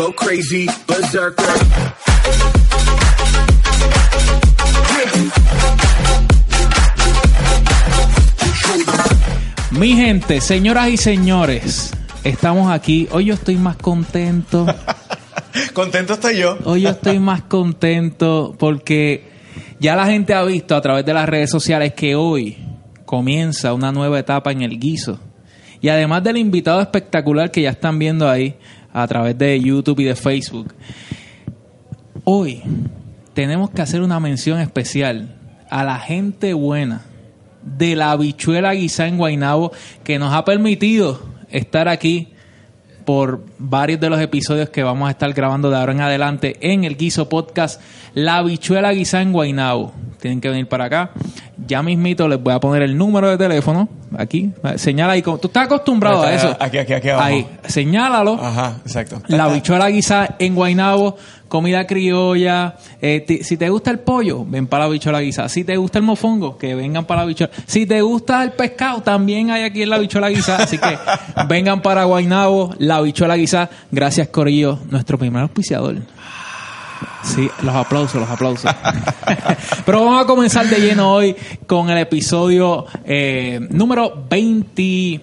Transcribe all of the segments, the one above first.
go crazy, berserker. Mi gente, señoras y señores, estamos aquí. Hoy yo estoy más contento. Contento estoy yo. Hoy yo estoy más contento porque ya la gente ha visto a través de las redes sociales que hoy comienza una nueva etapa en el guiso. Y además del invitado espectacular que ya están viendo ahí a través de YouTube y de Facebook, hoy tenemos que hacer una mención especial a la gente buena de la habichuela guisá en Guainabo que nos ha permitido estar aquí por varios de los episodios que vamos a estar grabando de ahora en adelante en el Guiso Podcast La habichuela guisá en Guainabo. Tienen que venir para acá. Ya mismito les voy a poner el número de teléfono. Aquí. Señala ahí. Tú estás acostumbrado a eso. Aquí, aquí, aquí abajo. Ahí. Señálalo. Ajá, exacto. La habichuela guisa en Guainabo, comida criolla. Eh, ti- si te gusta el pollo, ven para la habichuela guisa. Si te gusta el mofongo, que vengan para la habichuela. Si te gusta el pescado, también hay aquí en la habichuela guisa. Así que vengan para Guainabo, la habichuela guisa. Gracias, Corillo, nuestro primer auspiciador. Sí, los aplausos, los aplausos. Pero vamos a comenzar de lleno hoy con el episodio eh, número 20.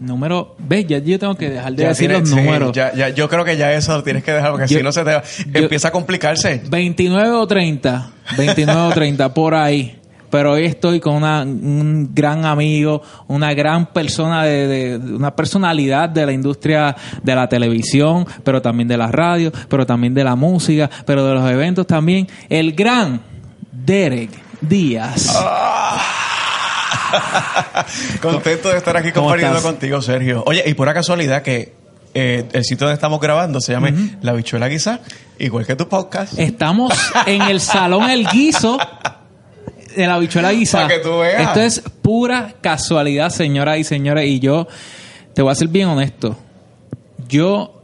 Número. ¿Ves? Ya yo tengo que dejar de Ya decir tienes- los sí, números. ya, ya, yo creo que ya eso lo tienes que dejar porque Yo- si no se te va- yo- empieza a complicarse. 29 o 30. 29 o 30, por ahí. Pero hoy estoy con una- un gran amigo, una gran persona, de, de- de- una personalidad de la industria de la televisión, pero también de la radio, pero también de la música, pero de los eventos también. El gran Derek Díaz. Ah. Contento de estar aquí ¿Cómo compartiendo estás? contigo, Sergio. Oye, y pura casualidad que eh, el sitio donde estamos grabando se llama La Bichuela Guisa, igual que tu podcast. Estamos en el Salón El Guiso de la bichuela guisa. Pa' que tú veas. Esto es pura casualidad, señoras y señores. Y yo te voy a ser bien honesto. Yo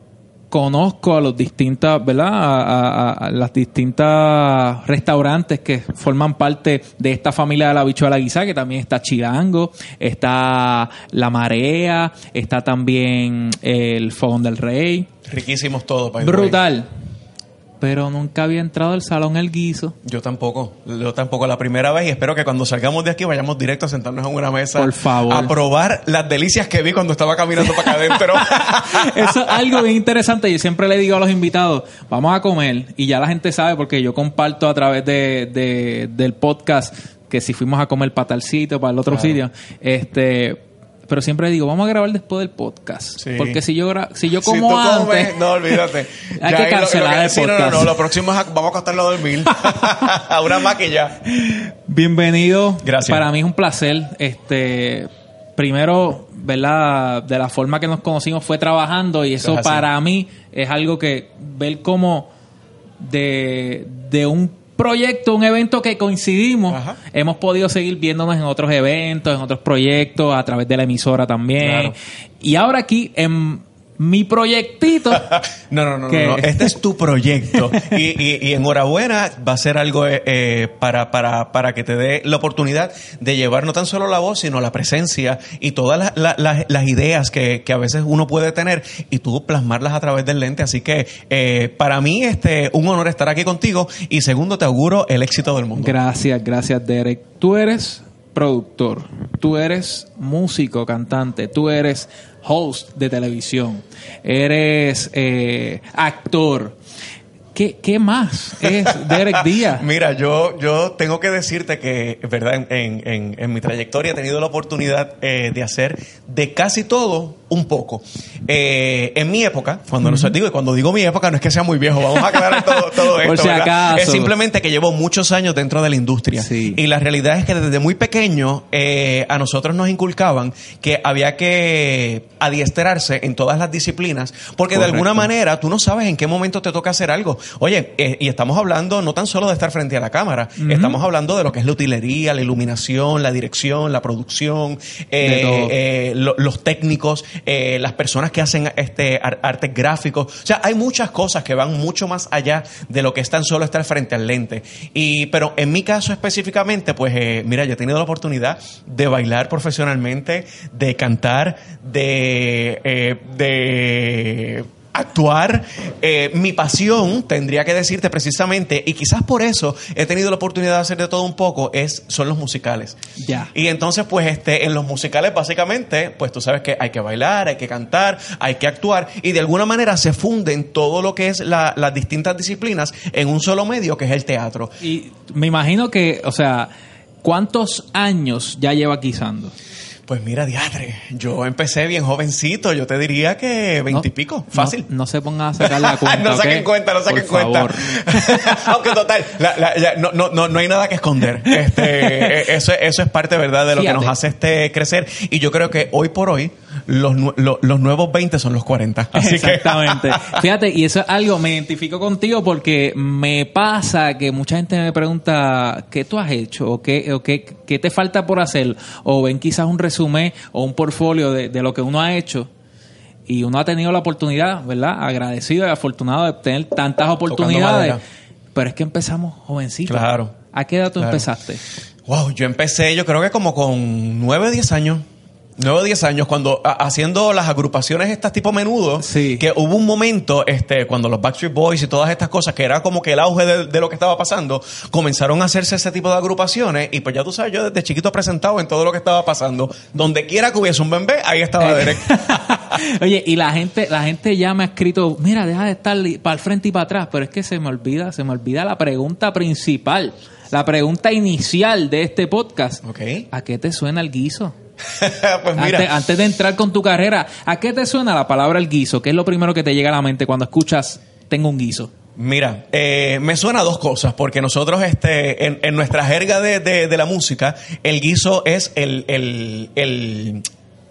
conozco a los distintas, ¿verdad? A, a- a las distintas restaurantes que forman parte de esta familia de la bichuela guisa, que también está Chirango, está La Marea, está también el Fogón del Rey. Riquísimos todos. Brutal. Pero nunca había entrado al salón el guiso. Yo tampoco, yo tampoco la primera vez y espero que cuando salgamos de aquí vayamos directo a sentarnos en una mesa Por favor. a probar las delicias que vi cuando estaba caminando para acá adentro. Eso es algo bien interesante. Yo siempre le digo a los invitados, vamos a comer. Y ya la gente sabe porque yo comparto a través de, de- del podcast que si fuimos a comer para tal sitio, para el otro Claro. sitio. Este, pero siempre digo, vamos a grabar después del podcast. Sí. Porque si yo, si yo Si como tú antes... comes, no olvídate. Hay Ya que ahí lo- lo cancelar el sí, no, no, podcast. no, lo próximo es a- vamos a acostarlo a dormir. a una maquilla. Bienvenido. Gracias. Para mí es un placer. Este, primero, ¿verdad? De la forma que nos conocimos fue trabajando y eso Es para mí es algo que ver como de, de un proyecto, un evento que coincidimos, Ajá. hemos podido seguir viéndonos en otros eventos, en otros proyectos, a través de la emisora también. Claro. Y ahora aquí en mi proyectito. No, no, no, no, no. Este es tu proyecto. Y, y- y enhorabuena, va a ser algo eh, eh, para, para, para que te dé la oportunidad de llevar no tan solo la voz, sino la presencia y todas las, las- las- las ideas que, que a veces uno puede tener y tú plasmarlas a través del lente. Así que eh, para mí, este, un honor estar aquí contigo. Y segundo, te auguro el éxito del mundo. Gracias, gracias Derek. Tú eres productor, tú eres músico, cantante, tú eres host de televisión, eres eh, actor. ¿Qué, ¿Qué más es Derek Díaz? Mira, yo, yo tengo que decirte que, verdad, en, en- mi trayectoria he tenido la oportunidad eh, de hacer de casi todo un poco. Eh, en mi época, cuando no digo, y cuando digo mi época, no es que sea muy viejo, vamos a aclarar todo, todo esto. Por si acaso. Es simplemente que llevo muchos años dentro de la industria. Sí. Y la realidad es que desde muy pequeño eh, a nosotros nos inculcaban que había que adiestrarse en todas las disciplinas, porque de alguna manera tú no sabes en qué momento te toca hacer algo. Oye, eh, y estamos hablando no tan solo de estar frente a la cámara, estamos hablando de lo que es la utilería, la iluminación, la dirección, la producción, eh, eh, lo- los técnicos, las personas que hacen este ar- artes gráficos. O sea, hay muchas cosas que van mucho más allá de lo que es tan solo estar frente al lente. Y, pero en mi caso específicamente, pues eh, mira, yo he tenido la oportunidad de bailar profesionalmente, de cantar, de, de actuar. Eh, mi pasión, tendría que decirte precisamente, y quizás por eso he tenido la oportunidad de hacer de todo un poco, es, son los musicales. Ya. Y entonces, pues, este, en los musicales, básicamente, pues tú sabes que hay que bailar, hay que cantar, hay que actuar, y de alguna manera se funden todo lo que es la- las distintas disciplinas en un solo medio, que es el teatro. Y me imagino que, o sea, ¿cuántos años ya lleva guisando? Pues mira, diadre, yo empecé bien jovencito, yo te diría que veintipico, fácil. No, no se pongan a sacar la cuenta. no saquen cuenta, no saquen Por cuenta. Aunque total, la- la- ya, no, no, no, no hay nada que esconder. Este, eh, eso, eso es parte, ¿verdad?, de lo Fíjate. que nos hace este crecer. Y yo creo que hoy por hoy, los, nu- lo- los nuevos 20 son los 40. Así Exactamente. Fíjate, y eso es algo, me identifico contigo porque me pasa que mucha gente me pregunta qué tú has hecho o qué, o qué, qué te falta por hacer o ven quizás un resumen o un portfolio de, de lo que uno ha hecho. Y uno ha tenido la oportunidad, ¿verdad? Agradecido y afortunado de tener tantas oportunidades. Pero es que empezamos jovencitos. Claro. ¿A qué edad tú Claro. empezaste? wow, yo empecé, yo creo que como con 9 o 10 años. 9 o 10 años, cuando a- haciendo las agrupaciones estas tipo menudo, Sí. que hubo un momento, este, cuando los Backstreet Boys y todas estas cosas, que era como que el auge de, de lo que estaba pasando, comenzaron a hacerse ese tipo de agrupaciones, y pues ya tú sabes, yo desde chiquito presentado en todo lo que estaba pasando, donde quiera que hubiese un bebé, ahí estaba Eh. Derek. Oye, y la gente, la gente ya me ha escrito, mira, deja de estar para el frente y para atrás, pero es que se me olvida, se me olvida la pregunta principal, la pregunta inicial de este podcast. ¿A qué te suena el guiso? pues mira. Antes, antes de entrar con tu carrera, ¿a qué te suena la palabra el guiso? ¿Qué es lo primero que te llega a la mente cuando escuchas tengo un guiso? Mira, eh, me suena a dos cosas, porque nosotros este, en, en nuestra jerga de, de- de la música, el guiso es el, el, el,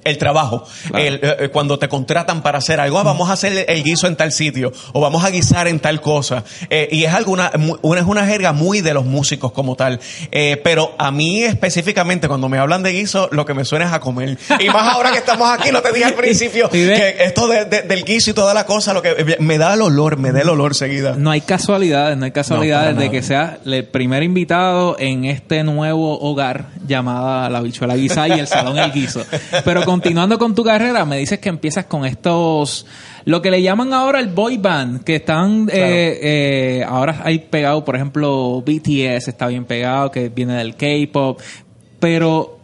el trabajo. Claro. El, eh, cuando te contratan para hacer algo, ah, vamos a hacer el guiso en tal sitio, o vamos a guisar en tal cosa. Eh, y es alguna, una, es una jerga muy de los músicos como tal. Eh, pero a mí específicamente, cuando me hablan de guiso, lo que me suena es a comer. Y más ahora que estamos aquí, lo te dije al principio, que esto de- de- del guiso y toda la cosa, lo que me da el olor, me da el olor seguida. No hay casualidades, no hay casualidades de que sea el primer invitado en este nuevo hogar llamada La Bichuela Guisa y el Salón El Guiso. Pero continuando con tu carrera, me dices que empiezas con estos, lo que le llaman ahora el boy band, que están, eh, eh, ahora hay pegado, por ejemplo, BTS está bien pegado, que viene del K-pop, pero...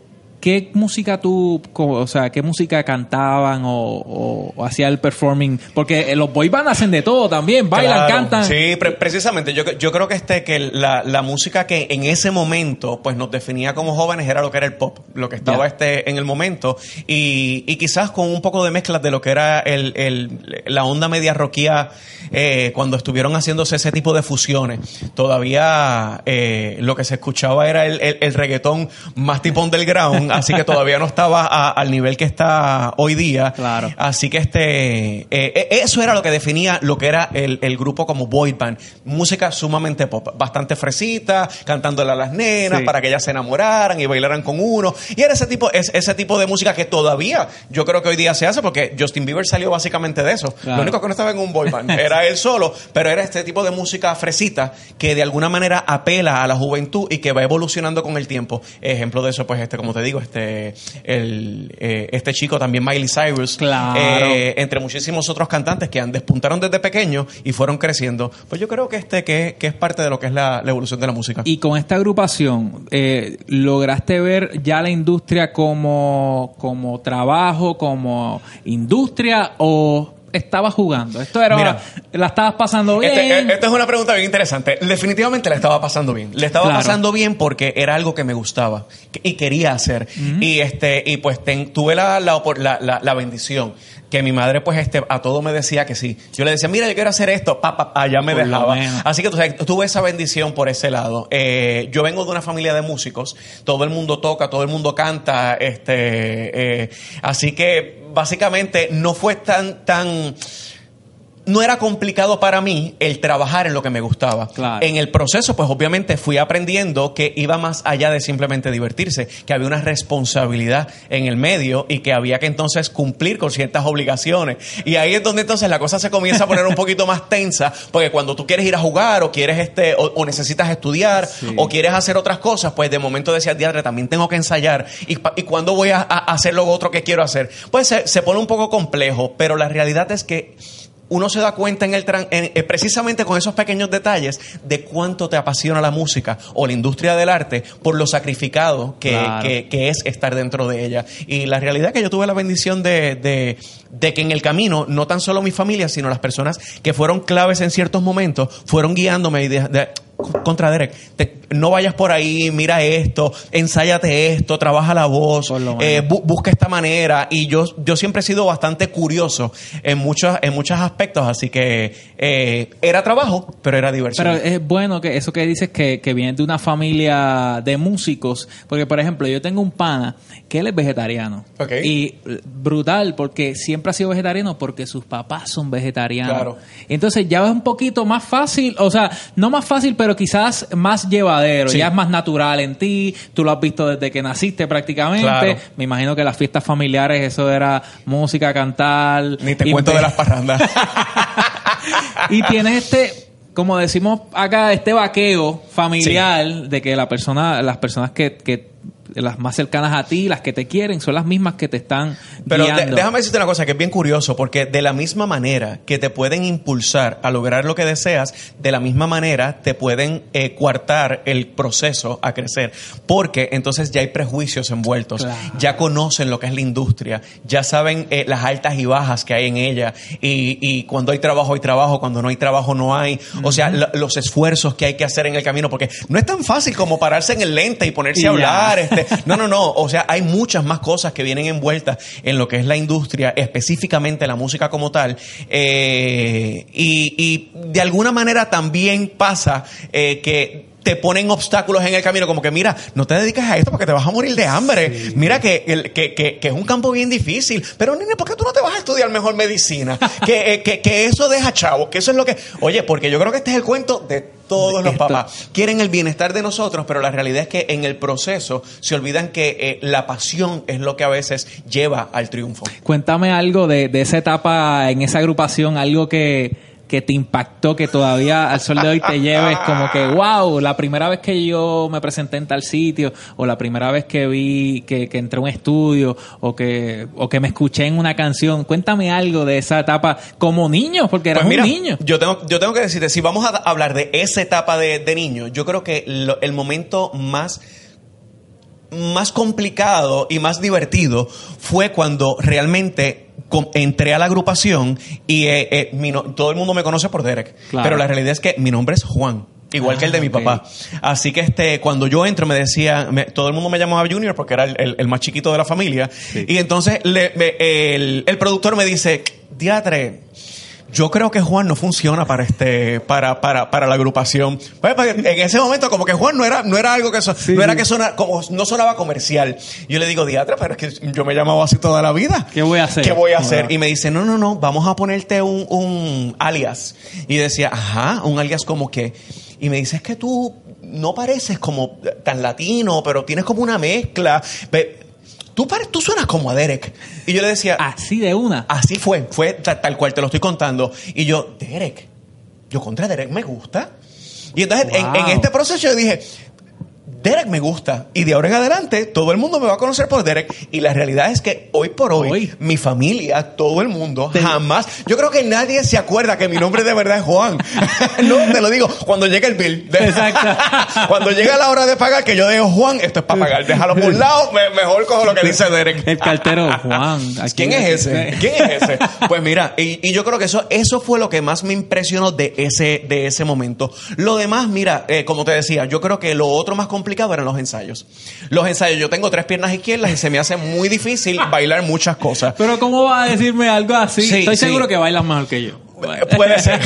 ¿Qué música tú, co- o sea, qué música cantaban o, o- o hacía el performing? Porque eh, los boy band hacen de todo también, bailan, Claro. cantan. Sí, pre- precisamente. Yo, yo creo que este que la, la música que en ese momento pues nos definía como jóvenes era lo que era el pop, lo que estaba este en el momento y, y quizás con un poco de mezclas de lo que era el, el- la onda media rockía eh, cuando estuvieron haciéndose ese tipo de fusiones. Todavía eh, lo que se escuchaba era el, el- el reggaetón más tipo underground, así que todavía no estaba a- al nivel que está hoy día. Claro. Así que este eh, eh, eso era lo que definía lo que era el, el grupo como boy band. Música sumamente pop, bastante fresita, cantándole a las nenas Sí. para que ellas se enamoraran y bailaran con uno. Y era ese tipo, es, ese tipo de música que todavía yo creo que hoy día se hace porque Justin Bieber salió básicamente de eso. Claro. Lo único que no estaba en un boy band era él solo, pero era este tipo de música fresita que de alguna manera apela a la juventud y que va evolucionando con el tiempo. Ejemplo de eso, pues este, como te digo, este, el, eh, este chico también Miley Cyrus. Claro. Eh, entre muchísimos otros cantantes que han despuntaron desde pequeños y fueron creciendo. Pues yo creo que este que, que es parte de lo que es la, la evolución de la música. Y con esta agrupación, eh, ¿lograste ver ya la industria como, como trabajo, como industria o estabas jugando? Esto era, Mira. la estabas pasando bien. Este, esta es una pregunta bien interesante. Definitivamente le estaba pasando bien. Le estaba Claro. pasando bien porque era algo que me gustaba y quería hacer. Y este y pues ten- tuve la, la, la- la- la bendición que mi madre pues este a todo me decía que sí. Yo le decía, mira, yo quiero hacer esto, papá, allá me Por dejaba. Así que tú sabes, tuve esa bendición por ese lado. Eh, yo vengo de una familia de músicos, todo el mundo toca, todo el mundo canta, este, eh, así que básicamente no fue tan, tan, no era complicado para mí el trabajar en lo que me gustaba. Claro. En el proceso, pues obviamente fui aprendiendo que iba más allá de simplemente divertirse, que había una responsabilidad en el medio y que había que entonces cumplir con ciertas obligaciones. Y ahí es donde entonces la cosa se comienza a poner un poquito más tensa, porque cuando tú quieres ir a jugar o quieres este o, o necesitas estudiar Sí. o quieres hacer otras cosas, pues de momento decías, diadre, también tengo que ensayar y, y cuándo voy a, a hacer lo otro que quiero hacer. Pues se, se pone un poco complejo, pero la realidad es que uno se da cuenta en el tran- en- eh, precisamente con esos pequeños detalles de cuánto te apasiona la música o la industria del arte por lo sacrificado que, Claro. que- que es estar dentro de ella. Y la realidad es que yo tuve la bendición de, de- de que en el camino, no tan solo mi familia, sino las personas que fueron claves en ciertos momentos, fueron guiándome y de- de- contra Derek, te- no vayas por ahí, mira esto, ensáyate esto, trabaja la voz, eh, bu- busca esta manera. Y yo, yo siempre he sido bastante curioso en muchos, en muchos aspectos, así que eh, era trabajo, pero era diversión. Pero es bueno que eso que dices que, que viene de una familia de músicos, porque por ejemplo yo tengo un pana que él es vegetariano y brutal porque siempre ha sido vegetariano porque sus papás son vegetarianos. Claro. Entonces ya es un poquito más fácil, o sea, no más fácil, pero quizás más llevadero, Sí. ya es más natural en ti, tú lo has visto desde que naciste prácticamente. Claro. Me imagino que las fiestas familiares eso era música, cantar. Ni te cuento de las parrandas. y tienes este, como decimos acá, este vaqueo familiar de que la persona, las personas que, que las más cercanas a ti, las que te quieren, son las mismas que te están Pero guiando. déjame decirte una cosa que es bien curioso, porque de la misma manera que te pueden impulsar a lograr lo que deseas, de la misma manera te pueden eh, coartar el proceso a crecer, porque entonces ya hay prejuicios envueltos, Claro. ya conocen lo que es la industria, ya saben eh, las altas y bajas que hay en ella, y, y cuando hay trabajo hay trabajo, cuando no hay trabajo no hay, o sea, lo- los esfuerzos que hay que hacer en el camino, porque no es tan fácil como pararse en el lente y ponerse Y a hablar, no, no, no. O sea, hay muchas más cosas que vienen envueltas en lo que es la industria, específicamente la música como tal. Eh, y, y de alguna manera también pasa eh, que te ponen obstáculos en el camino, como que mira, no te dedicas a esto porque te vas a morir de hambre. Mira que, que, que- que es un campo bien difícil. Pero, nene, ¿por qué tú no te vas a estudiar mejor medicina? que, eh, que, que eso deja chavos, que eso es lo que... Oye, porque yo creo que este es el cuento de todos los Esto- papás quieren el bienestar de nosotros, pero la realidad es que en el proceso se olvidan que eh, la pasión es lo que a veces lleva al triunfo. Cuéntame algo de, de esa etapa en esa agrupación, algo que, que te impactó, que todavía al sol de hoy te lleves como que, wow, la primera vez que yo me presenté en tal sitio, o la primera vez que vi que, que entré a un estudio, o que, o que me escuché en una canción. Cuéntame algo de esa etapa como niño, porque eras Pues mira, un niño. Yo tengo, yo tengo que decirte, si vamos a hablar de esa etapa de, de niño, yo creo que lo- el momento más más complicado y más divertido fue cuando realmente entré a la agrupación y eh, eh, mi no- todo el mundo me conoce por Derek. Claro. Pero la realidad es que mi nombre es Juan. Igual Ah, que el de mi ok. papá. Así que este, cuando yo entro me decía, me- todo el mundo me llamaba Junior porque era el, el- el más chiquito de la familia. Y entonces le- me- el, el productor me dice, Diatre, yo creo que Juan no funciona para este, para, para, para la agrupación. Pues, pues, en ese momento, como que Juan no era, no era algo que so- no era que sona, como no sonaba comercial. Yo le digo, diatra, pero es que yo me llamaba así toda la vida. ¿Qué voy a hacer? ¿Qué voy a hacer? Y me dice, no, no, no, vamos a ponerte un, un alias. Y decía, ajá, un alias como que. Y me dice, es que tú no pareces como tan latino, pero tienes como una mezcla. Tú, pare- tú suenas como a Derek. Y yo le decía, Así de una. Así fue, fue ta- tal, cual te lo estoy contando. Y yo, Derek, yo contra Derek me gusta. Y entonces en, Wow. en este proceso yo dije, Derek me gusta. Y de ahora en adelante todo el mundo me va a conocer por Derek. Y la realidad es que hoy por hoy, Hoy. mi familia, todo el mundo, Te- jamás. Yo creo que nadie se acuerda que mi nombre de verdad es Juan. no, te lo digo, cuando llega el bill. Exacto. cuando llega la hora de pagar, que yo digo, Juan, esto es para pagar. Déjalo por un lado, me- mejor cojo lo que dice Derek. El cartero, Juan. ¿Quién es ese? ¿Quién es ese? Pues mira, y, y yo creo que eso, eso fue lo que más me impresionó de ese, de ese momento. Lo demás, mira, eh, como te decía, yo creo que lo otro más complicado eran los ensayos. Los ensayos, yo tengo tres piernas izquierdas y se me hace muy difícil bailar muchas cosas. Pero ¿cómo vas a decirme algo así? Sí, Estoy sí. seguro que bailas mejor que yo. Puede ser.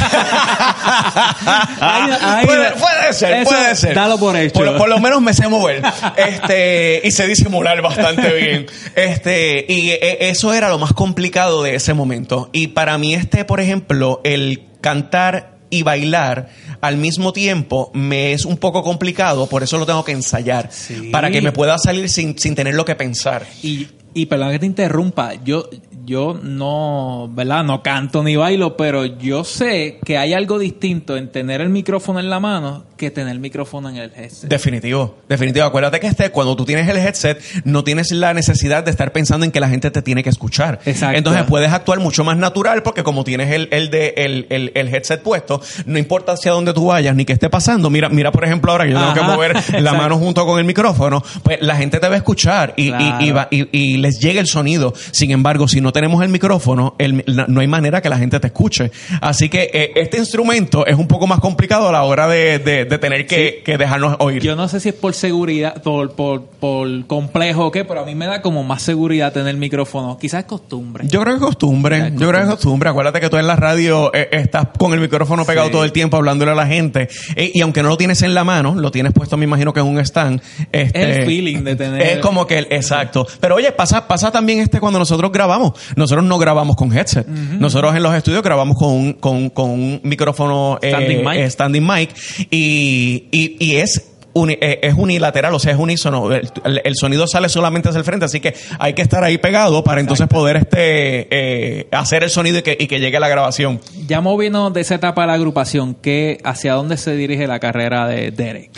Ahí- ahí- puede, puede ser, puede ser. dalo por hecho. Por, por lo menos me sé mover. Este, y sé disimular bastante bien. Este, y eh, eso era lo más complicado de ese momento. Y para mí, este, por ejemplo, el cantar y bailar al mismo tiempo me es un poco complicado, por eso lo tengo que ensayar. Sí. Para que me pueda salir sin, sin tenerlo que pensar. Y Y perdón que te interrumpa, yo, yo no, ¿verdad? No canto ni bailo, pero yo sé que hay algo distinto en tener el micrófono en la mano que tener el micrófono en el headset. Definitivo, definitivo. Acuérdate que este, cuando tú tienes el headset, no tienes la necesidad de estar pensando en que la gente te tiene que escuchar. Exacto. Entonces puedes actuar mucho más natural porque como tienes el, el, de, el, el, el headset puesto, no importa hacia dónde tú vayas ni qué esté pasando. Mira, mira por ejemplo, ahora que yo tengo que mover la mano junto con el micrófono, pues la gente te va a escuchar y, y- Claro. y va- y- y les llega el sonido. Sin embargo, si no tenemos el micrófono, el- no hay manera que la gente te escuche. Así que eh, este instrumento es un poco más complicado a la hora de, de- de tener que, que dejarnos oír. Yo no sé si es por seguridad, por, por, por complejo o qué, pero a mí me da como más seguridad tener el micrófono. Quizás es costumbre. Yo creo que es costumbre. Yo creo que es costumbre. Acuérdate que tú en la radio eh, estás con el micrófono pegado Sí. todo el tiempo hablándole a la gente. Eh, y aunque no lo tienes en la mano, lo tienes puesto, me imagino que en un stand. Este, Es el feeling de tener- Es como que, el- exacto. Pero oye, pasa, pasa también este cuando nosotros grabamos. Nosotros no grabamos con headset. Nosotros en los estudios grabamos con un, con, con un micrófono eh, Standing mic. eh, standing mic. Y, y, y es uni- eh, es unilateral, o sea, es unísono. El, el- sonido sale solamente hacia el frente, así que hay que estar ahí pegado para entonces poder este eh, hacer el sonido y que, y que llegue la grabación. Ya moviéndonos de esa etapa de la agrupación, ¿qué, ¿hacia dónde se dirige la carrera de Derek?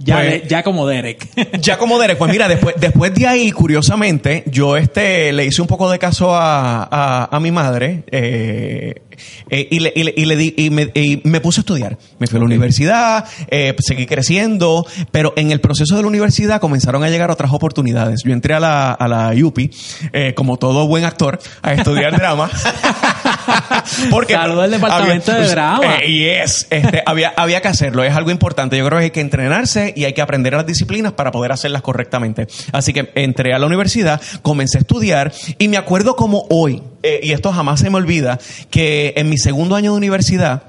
Ya, Pues- de- ya como Derek. Ya como Derek, pues mira, después, después de ahí, curiosamente, yo este le hice un poco de caso a, a, a mi madre eh, eh, y, le, y, le, y le di- y me, y me puse a estudiar. Me fui a la universidad, eh, seguí creciendo, pero en el proceso de la universidad comenzaron a llegar otras oportunidades. Yo entré a la, a la UPI, eh, como todo buen actor, a estudiar drama. Saludo al departamento de drama. Eh, yes, este, había, había que hacerlo, es algo importante. Yo creo que hay que entrenarse y hay que aprender las disciplinas para poder hacerlas correctamente. Así que entré a la universidad, comencé a estudiar y me acuerdo como hoy, eh, y esto jamás se me olvida, que en mi segundo año de universidad,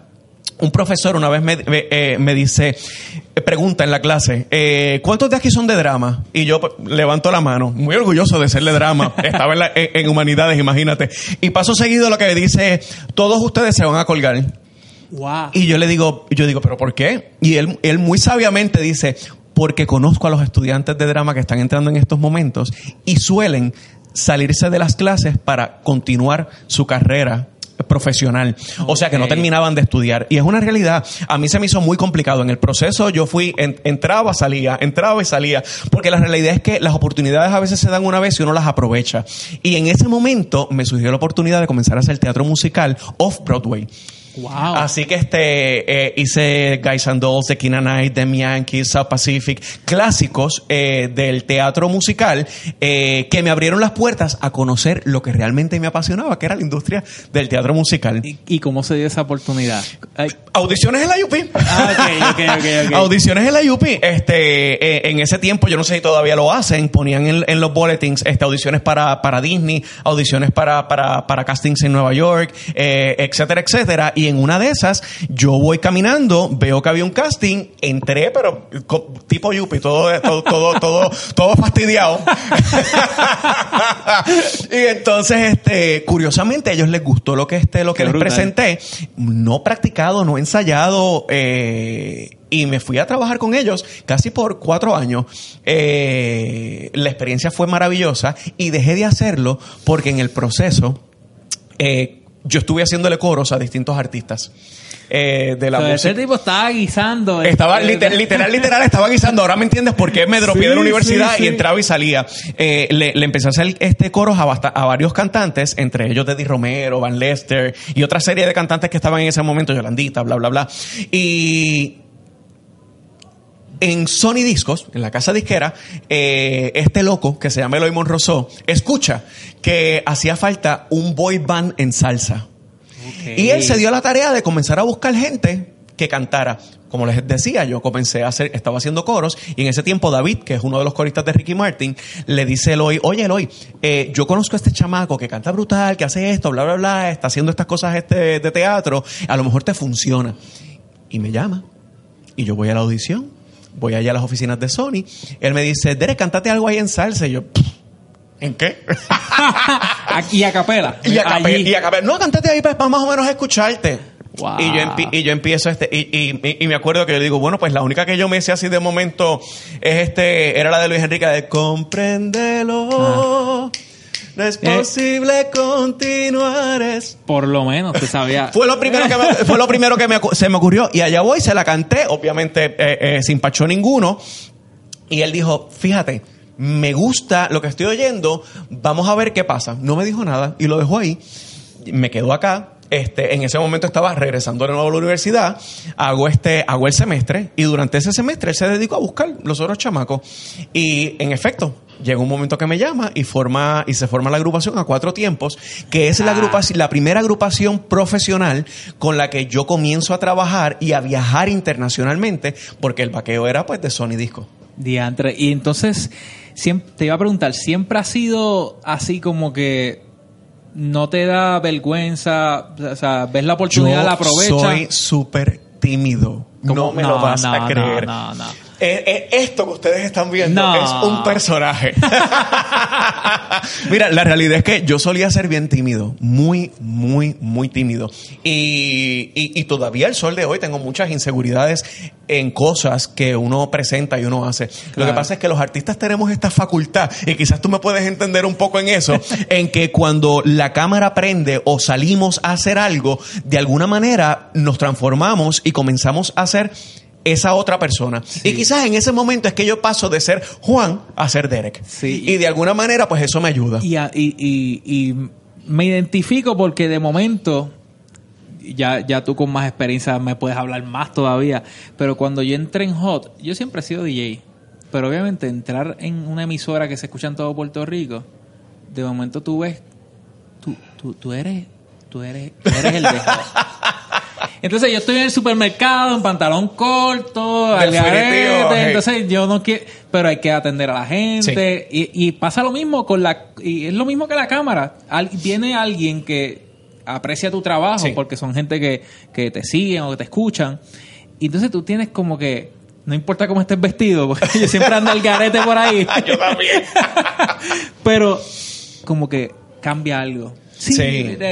un profesor una vez me, me, eh, me dice, eh, pregunta en la clase, eh, ¿cuántos de aquí son de drama? Y yo pues, levanto la mano, muy orgulloso de ser de drama. Estaba en, la- en- en humanidades, imagínate. Y paso seguido lo que me dice, todos ustedes se van a colgar. wow. Y yo le digo, yo digo, ¿pero por qué? Y él, él muy sabiamente dice, porque conozco a los estudiantes de drama que están entrando en estos momentos y suelen salirse de las clases para continuar su carrera profesional. O sea que no terminaban de estudiar. Y es una realidad. A mí se me hizo muy complicado. En el proceso yo fui, en- entraba, salía, entraba y salía. Porque la realidad es que las oportunidades a veces se dan una vez y uno las aprovecha. Y en ese momento me surgió la oportunidad de comenzar a hacer teatro musical off-Broadway. Wow. Así que este eh, hice Guys and Dolls, The and I, Them Yankees, South Pacific, clásicos eh, del teatro musical eh, que me abrieron las puertas a conocer lo que realmente me apasionaba, que era la industria del teatro musical. ¿Y, y cómo se dio esa oportunidad? Ay, Audiciones en la UP. Ah. Audiciones en la UP. Este, eh, en ese tiempo, yo no sé si todavía lo hacen, ponían en, en los bulletins este, audiciones para, para Disney, audiciones para, para, para castings en Nueva York, eh, etcétera, etcétera. Y en una de esas, yo voy caminando, veo que había un casting, entré, pero tipo UP, todo, todo, todo, todo, todo fastidiado. y entonces, este, curiosamente, a ellos les gustó lo que este, lo que Qué les brutal. presenté no practicado, no ensayado, eh, y me fui a trabajar con ellos casi por cuatro años. Eh, la experiencia fue maravillosa y dejé de hacerlo porque en el proceso eh, yo estuve haciéndole coros a distintos artistas. eh, de la O sea, música. ese tipo estaba guisando. Estaba este, literal, literal, literal, estaba guisando. Ahora me entiendes por qué me dropeé Sí, de la universidad sí, y entraba y salía. Eh, le, le empecé a hacer este coros a, basta- a varios cantantes, entre ellos Teddy Romero, Van Lester y otra serie de cantantes que estaban en ese momento, Yolandita, bla, bla, bla. Y en Sony Discos, en la casa disquera, eh, este loco que se llama Eloy Monroso, escucha que hacía falta un boy band en salsa. Ok. Y él se dio la tarea de comenzar a buscar gente que cantara. Como les decía, yo comencé a hacer, estaba haciendo coros y en ese tiempo David, que es uno de los coristas de Ricky Martin, le dice a Eloy, oye Eloy, eh, yo conozco a este chamaco que canta brutal, que hace esto, bla, bla, bla, está haciendo estas cosas este, de teatro, a lo mejor te funciona. Y me llama y yo voy a la audición, voy allá a las oficinas de Sony, él me dice, Derek, cántate algo ahí en salsa y yo, "Pff, ¿en qué? y a capela. Y y acabé, no, cántate ahí para más o menos escucharte. Wow. Y, yo empi- y yo empiezo este, y, y- y- y me acuerdo que yo digo, bueno, pues la única que yo me sé así de momento es este, era la de Luis Enrique de Compréndelo. No es Eh. posible continuar. es- Por lo menos, tú sabías. Fue lo primero que, me, fue lo primero que me, se me ocurrió. Y allá voy, se la canté, obviamente eh, eh, sin pacho ninguno. Y él dijo, fíjate, me gusta lo que estoy oyendo, vamos a ver qué pasa. No me dijo nada y lo dejó ahí. Me quedo acá. Este, en ese momento estaba regresando de nuevo a la universidad, hago este, hago el semestre y durante ese semestre él se dedicó a buscar los otros chamacos y en efecto llega un momento que me llama y forma y se forma la agrupación a cuatro tiempos, que es la Ah. agrupación, la primera agrupación profesional con la que yo comienzo a trabajar y a viajar internacionalmente, porque el vaqueo era pues de Sony Disco. Diantre. Y entonces, siempre, te iba a preguntar, ¿siempre ha sido así como que no te da vergüenza? O sea, ves la oportunidad, la aprovechas. soy súper tímido. ¿Cómo? No me No, lo vas no, a no, creer. no, no. Eh, eh, esto que ustedes están viendo No. es un personaje. Mira, la realidad es que yo solía ser bien tímido, muy, muy, muy tímido. Y, y, y todavía al sol de hoy tengo muchas inseguridades en cosas que uno presenta y uno hace. Lo que pasa es que los artistas tenemos esta facultad, y quizás tú me puedes entender un poco en eso, en que cuando la cámara prende o salimos a hacer algo, de alguna manera nos transformamos y comenzamos a ser esa otra persona. Y quizás en ese momento es que yo paso de ser Juan a ser Derek. Sí. Y de alguna manera, pues eso me ayuda. Y, a- y, y- y me identifico porque de momento, ya, ya tú con más experiencia me puedes hablar más todavía, pero cuando yo entré en Hot, yo siempre he sido DJ, pero obviamente entrar en una emisora que se escucha en todo Puerto Rico, de momento tú ves, tú, tú, tú eres, tú eres, tú eres el de Hot. Entonces yo estoy en el supermercado en pantalón corto, al garete, hey. entonces yo no quiero, pero hay que atender a la gente y, y pasa lo mismo con la, y es lo mismo que la cámara. Al- viene alguien que aprecia tu trabajo Sí. porque son gente que, que te siguen o que te escuchan y entonces tú tienes como que no importa cómo estés vestido, porque yo siempre ando al garete por ahí. Yo también. pero como que cambia algo. Sí,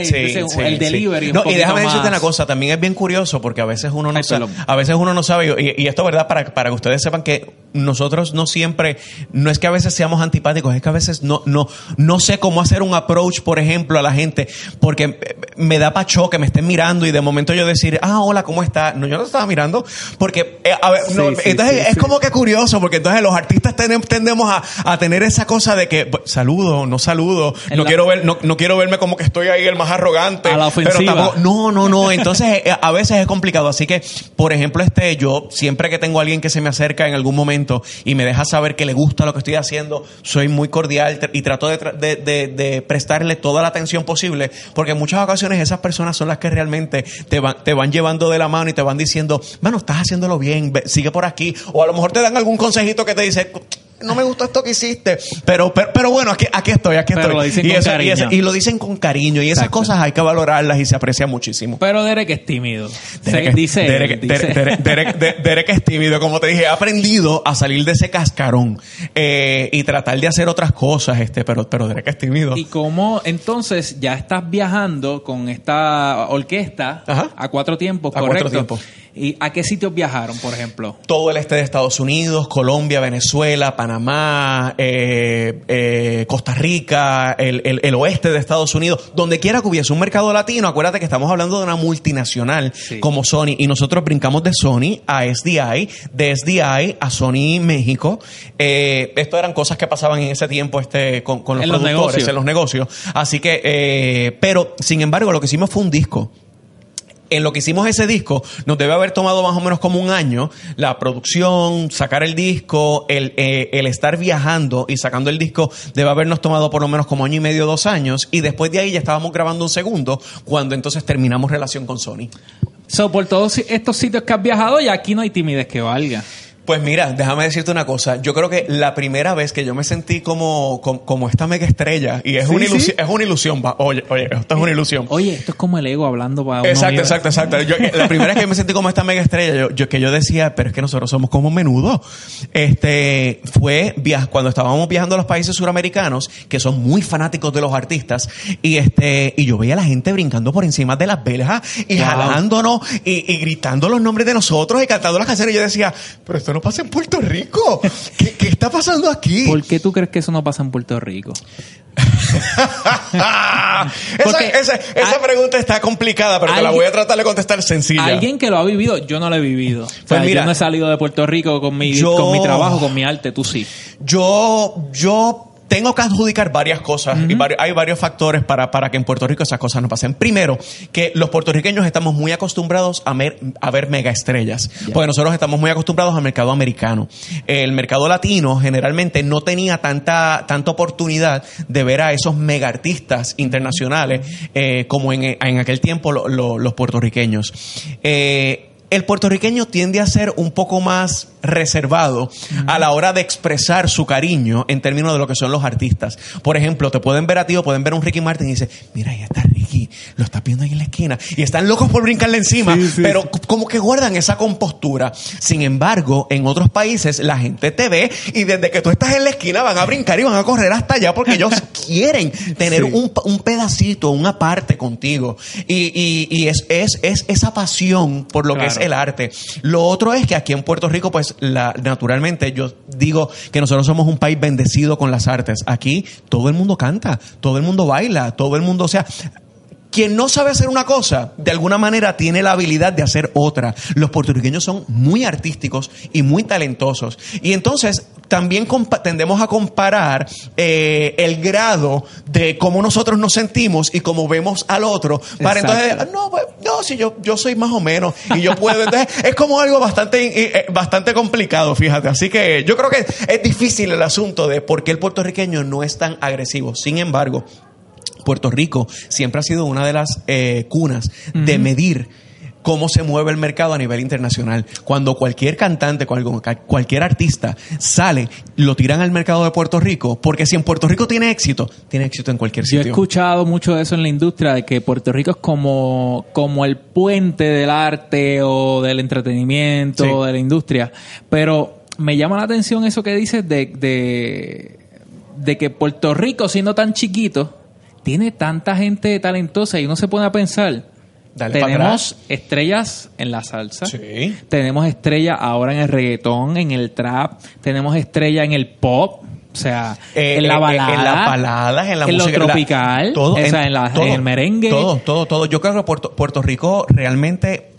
sí, el delivery. No, y déjame decirte una cosa, también es bien curioso porque a veces uno no sabe, a veces uno no sabe, y, y esto verdad para, para que ustedes sepan que nosotros no siempre, no es que a veces seamos antipáticos, es que a veces no, no, no sé cómo hacer un approach, por ejemplo, a la gente, porque me da pacho que me estén mirando y de momento yo decir, ah, hola, ¿cómo está? No, yo no estaba mirando, porque, eh, a ver, no, Sí, sí, entonces sí, es como que curioso, porque entonces los artistas tendemos a, a tener esa cosa de que, saludo, no saludo, En no la- quiero ver, no, no quiero verme como que estoy ahí el más arrogante. A la Pero ofensiva. tampoco- no, no, no. Entonces, eh, a veces es complicado. Así que, por ejemplo, este, yo siempre que tengo a alguien que se me acerca en algún momento y me deja saber que le gusta lo que estoy haciendo, soy muy cordial y trato de, de- de- de prestarle toda la atención posible, porque en muchas ocasiones esas personas son las que realmente te van, te van llevando de la mano y te van diciendo, bueno, estás haciéndolo bien, sigue por aquí. O a lo mejor te dan algún consejito que te dice, no me gustó esto que hiciste, pero, pero, pero bueno, aquí, aquí estoy, aquí Pero estoy. lo dicen y, con eso- y cariño. eso- y lo dicen con cariño y esas Exacto. cosas hay que valorarlas y se aprecia muchísimo. Pero Derek es tímido. Derek, es- dice, él, Derek, dice. Derek- Derek- Derek- De- Derek es tímido, como te dije, he aprendido a salir de ese cascarón eh, y tratar de hacer otras cosas, este, pero, pero Derek es tímido. Y cómo entonces ya estás viajando con esta orquesta Ajá. a cuatro tiempos, A correcto. cuatro tiempos. ¿Y a qué sitios viajaron, por ejemplo? todo el este de Estados Unidos, Colombia, Venezuela, Panamá, eh, eh, Costa Rica, el, el- el oeste de Estados Unidos, donde quiera que hubiese un mercado latino, acuérdate que estamos hablando de una multinacional Sí. como Sony y nosotros brincamos de Sony a SDI, de SDI a Sony México. Eh, esto eran cosas que pasaban en ese tiempo este, con, con los En productores, en los negocios. Así que, eh, pero sin embargo, lo que hicimos fue un disco en lo que hicimos ese disco, nos debe haber tomado más o menos como un año la producción, sacar el disco, el, eh, el estar viajando y sacando el disco, debe habernos tomado por lo menos como año y medio, dos años, y después de ahí ya estábamos grabando un segundo, cuando entonces terminamos relación con Sony. So, por todos estos sitios que has viajado, y aquí no hay timidez que valga. Pues mira, déjame decirte una cosa. Yo creo que la primera vez que yo me sentí como, como, como esta mega estrella, y es, Sí, una, sí. ilusión, es una ilusión, va. oye, oye, esto es una ilusión. Oye, esto es como el ego hablando para Exacto, exacto, exacto. Yo- la primera vez que me sentí como esta mega estrella, yo, yo- que yo decía, pero es que nosotros somos como menudo. Este fue via- cuando estábamos viajando a los países suramericanos, que son muy fanáticos de los artistas, y este, y yo veía a la gente brincando por encima de las velas y Wow. jalándonos y, y gritando los nombres de nosotros y cantando las canciones. Y yo decía, pero esto no pasa en Puerto Rico. ¿Qué, qué está pasando aquí? ¿Por qué tú crees que eso no pasa en Puerto Rico? esa, Porque- esa- esa pregunta está complicada, pero te la voy a tratar de contestar sencilla. Alguien que lo ha vivido, yo no lo he vivido. O sea, Pues mira, yo no he salido de Puerto Rico con mi, yo- con mi trabajo, con mi arte, tú sí. Yo, yo tengo que adjudicar varias cosas y vari- hay varios factores para, para que en Puerto Rico esas cosas no pasen. Primero, que los puertorriqueños estamos muy acostumbrados a, mer- a ver mega estrellas, porque nosotros estamos muy acostumbrados al mercado americano. El mercado latino generalmente no tenía tanta, tanta oportunidad de ver a esos mega artistas internacionales eh, como en, en aquel tiempo lo- lo- los puertorriqueños. Eh, el puertorriqueño tiende a ser un poco más reservado a la hora de expresar su cariño en términos de lo que son los artistas. Por ejemplo, te pueden ver a ti o pueden ver a un Ricky Martin y dice, mira, ahí está Ricky, lo estás viendo ahí en la esquina y están locos por brincarle encima, Sí, sí, pero como que guardan esa compostura. Sin embargo, en otros países la gente te ve y desde que tú estás en la esquina van a brincar y van a correr hasta allá porque ellos quieren tener Sí. un, un pedacito, una parte contigo. Y, y- y es, es, es esa pasión por lo que El arte. Lo otro es que aquí en Puerto Rico, pues la, naturalmente yo digo que nosotros somos un país bendecido con las artes. Aquí todo el mundo canta, todo el mundo baila, todo el mundo, o sea, quien no sabe hacer una cosa, de alguna manera tiene la habilidad de hacer otra. Los puertorriqueños son muy artísticos y muy talentosos. Y entonces también tendemos a comparar eh, el grado de cómo nosotros nos sentimos y cómo vemos al otro. Para Exacto. entonces, ah, no, pues, no, si yo, yo soy más o menos y yo puedo. Entonces, es como algo bastante, eh, eh, bastante complicado, fíjate. Así que yo creo que es difícil el asunto de por qué el puertorriqueño no es tan agresivo. Sin embargo, Puerto Rico siempre ha sido una de las eh, cunas de medir cómo se mueve el mercado a nivel internacional. Cuando cualquier cantante, cual- cualquier artista sale, lo tiran al mercado de Puerto Rico, porque si en Puerto Rico tiene éxito, tiene éxito en cualquier Yo he sitio. escuchado mucho de eso en la industria, de que Puerto Rico es como, como el puente del arte o del entretenimiento Sí. o de la industria. Pero me llama la atención eso que dices de, de, de que Puerto Rico, siendo tan chiquito, tiene tanta gente talentosa y uno se pone a pensar. Dale tenemos estrellas en la salsa, Sí. tenemos estrellas ahora en el reggaetón, en el trap, tenemos estrellas en el pop, o sea, Eh, en la eh, balada, en las baladas, en la en música, lo en la- tropical, todo, o sea, en, la- en el merengue. Todo, todo, todo. Yo creo que Puerto, Puerto Rico realmente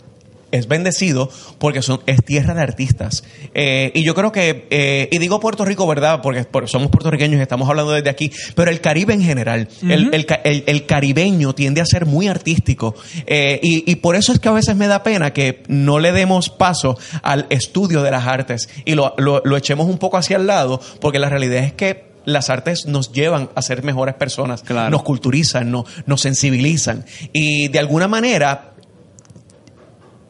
es bendecido porque son, es tierra de artistas. Eh, y yo creo que, eh, y digo Puerto Rico, ¿verdad? Porque, porque somos puertorriqueños y estamos hablando desde aquí, pero el Caribe en general, el, el el- el caribeño tiende a ser muy artístico. Eh, y, y por eso es que a veces me da pena que no le demos paso al estudio de las artes y lo, lo, lo echemos un poco hacia el lado, porque la realidad es que las artes nos llevan a ser mejores personas, Claro. nos culturizan, no- nos sensibilizan. Y de alguna manera,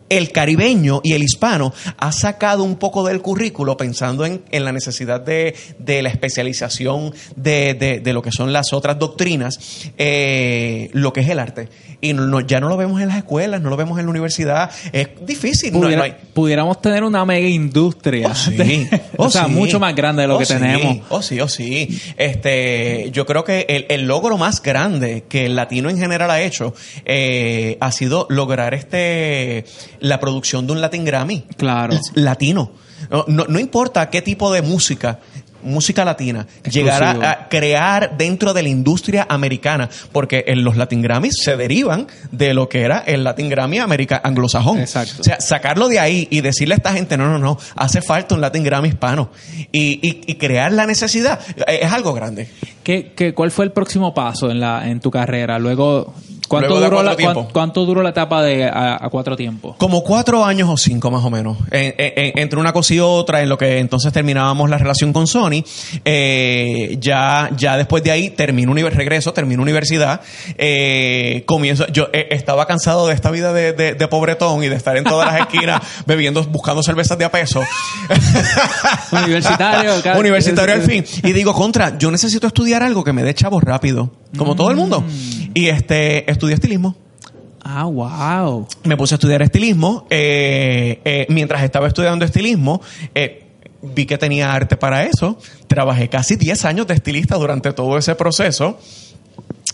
el caribeño y el hispano ha sacado un poco del currículo pensando en, en la necesidad de, de la especialización de, de- de lo que son las otras doctrinas, eh, lo que es el arte. Y no- ya no lo vemos en las escuelas, no lo vemos en la universidad. Es difícil. no- Pudiera- no hay- pudiéramos tener una mega industria. Oh, sí. Oh, o sea, sí. mucho más grande de lo Oh, que sí. tenemos. Oh, sí, oh, sí. Este, yo creo que el, el logro más grande que el latino en general ha hecho eh, ha sido lograr este la producción de un Latin Grammy. Claro. Latino. No, no, no importa qué tipo de música. Música latina, llegar Exclusivo. a, a crear dentro de la industria americana, porque en los Latin Grammys se derivan de lo que era el Latin Grammy america, anglosajón. Exacto. O sea, sacarlo de ahí y decirle a esta gente, no, no, no, hace falta un Latin Grammy hispano. Y, y- y crear la necesidad es algo grande. ¿Qué, qué, cuál fue el próximo paso en, la, en tu carrera? Luego, ¿cuánto, Luego duró, la, tiempos. cuán- cuánto duró la etapa de a, a cuatro tiempos? Como cuatro años o cinco más o menos. En- en- en- entre una cosa y otra, en lo que entonces terminábamos la relación con Sony. Eh, ya, ya después de ahí termino univer regreso, termino universidad. Eh, comienzo, yo eh, estaba cansado de esta vida de, de- de pobretón y de estar en todas las esquinas bebiendo, buscando cervezas de a peso. Universitario, cada- Universitario al fin. Y digo, contra, yo necesito estudiar algo que me dé chavos rápido, como todo el mundo. Y este, estudié estilismo. Ah, wow. Me puse a estudiar estilismo. eh, eh, mientras estaba estudiando estilismo, eh, vi que tenía arte para eso. Trabajé casi 10 años de estilista durante todo ese proceso.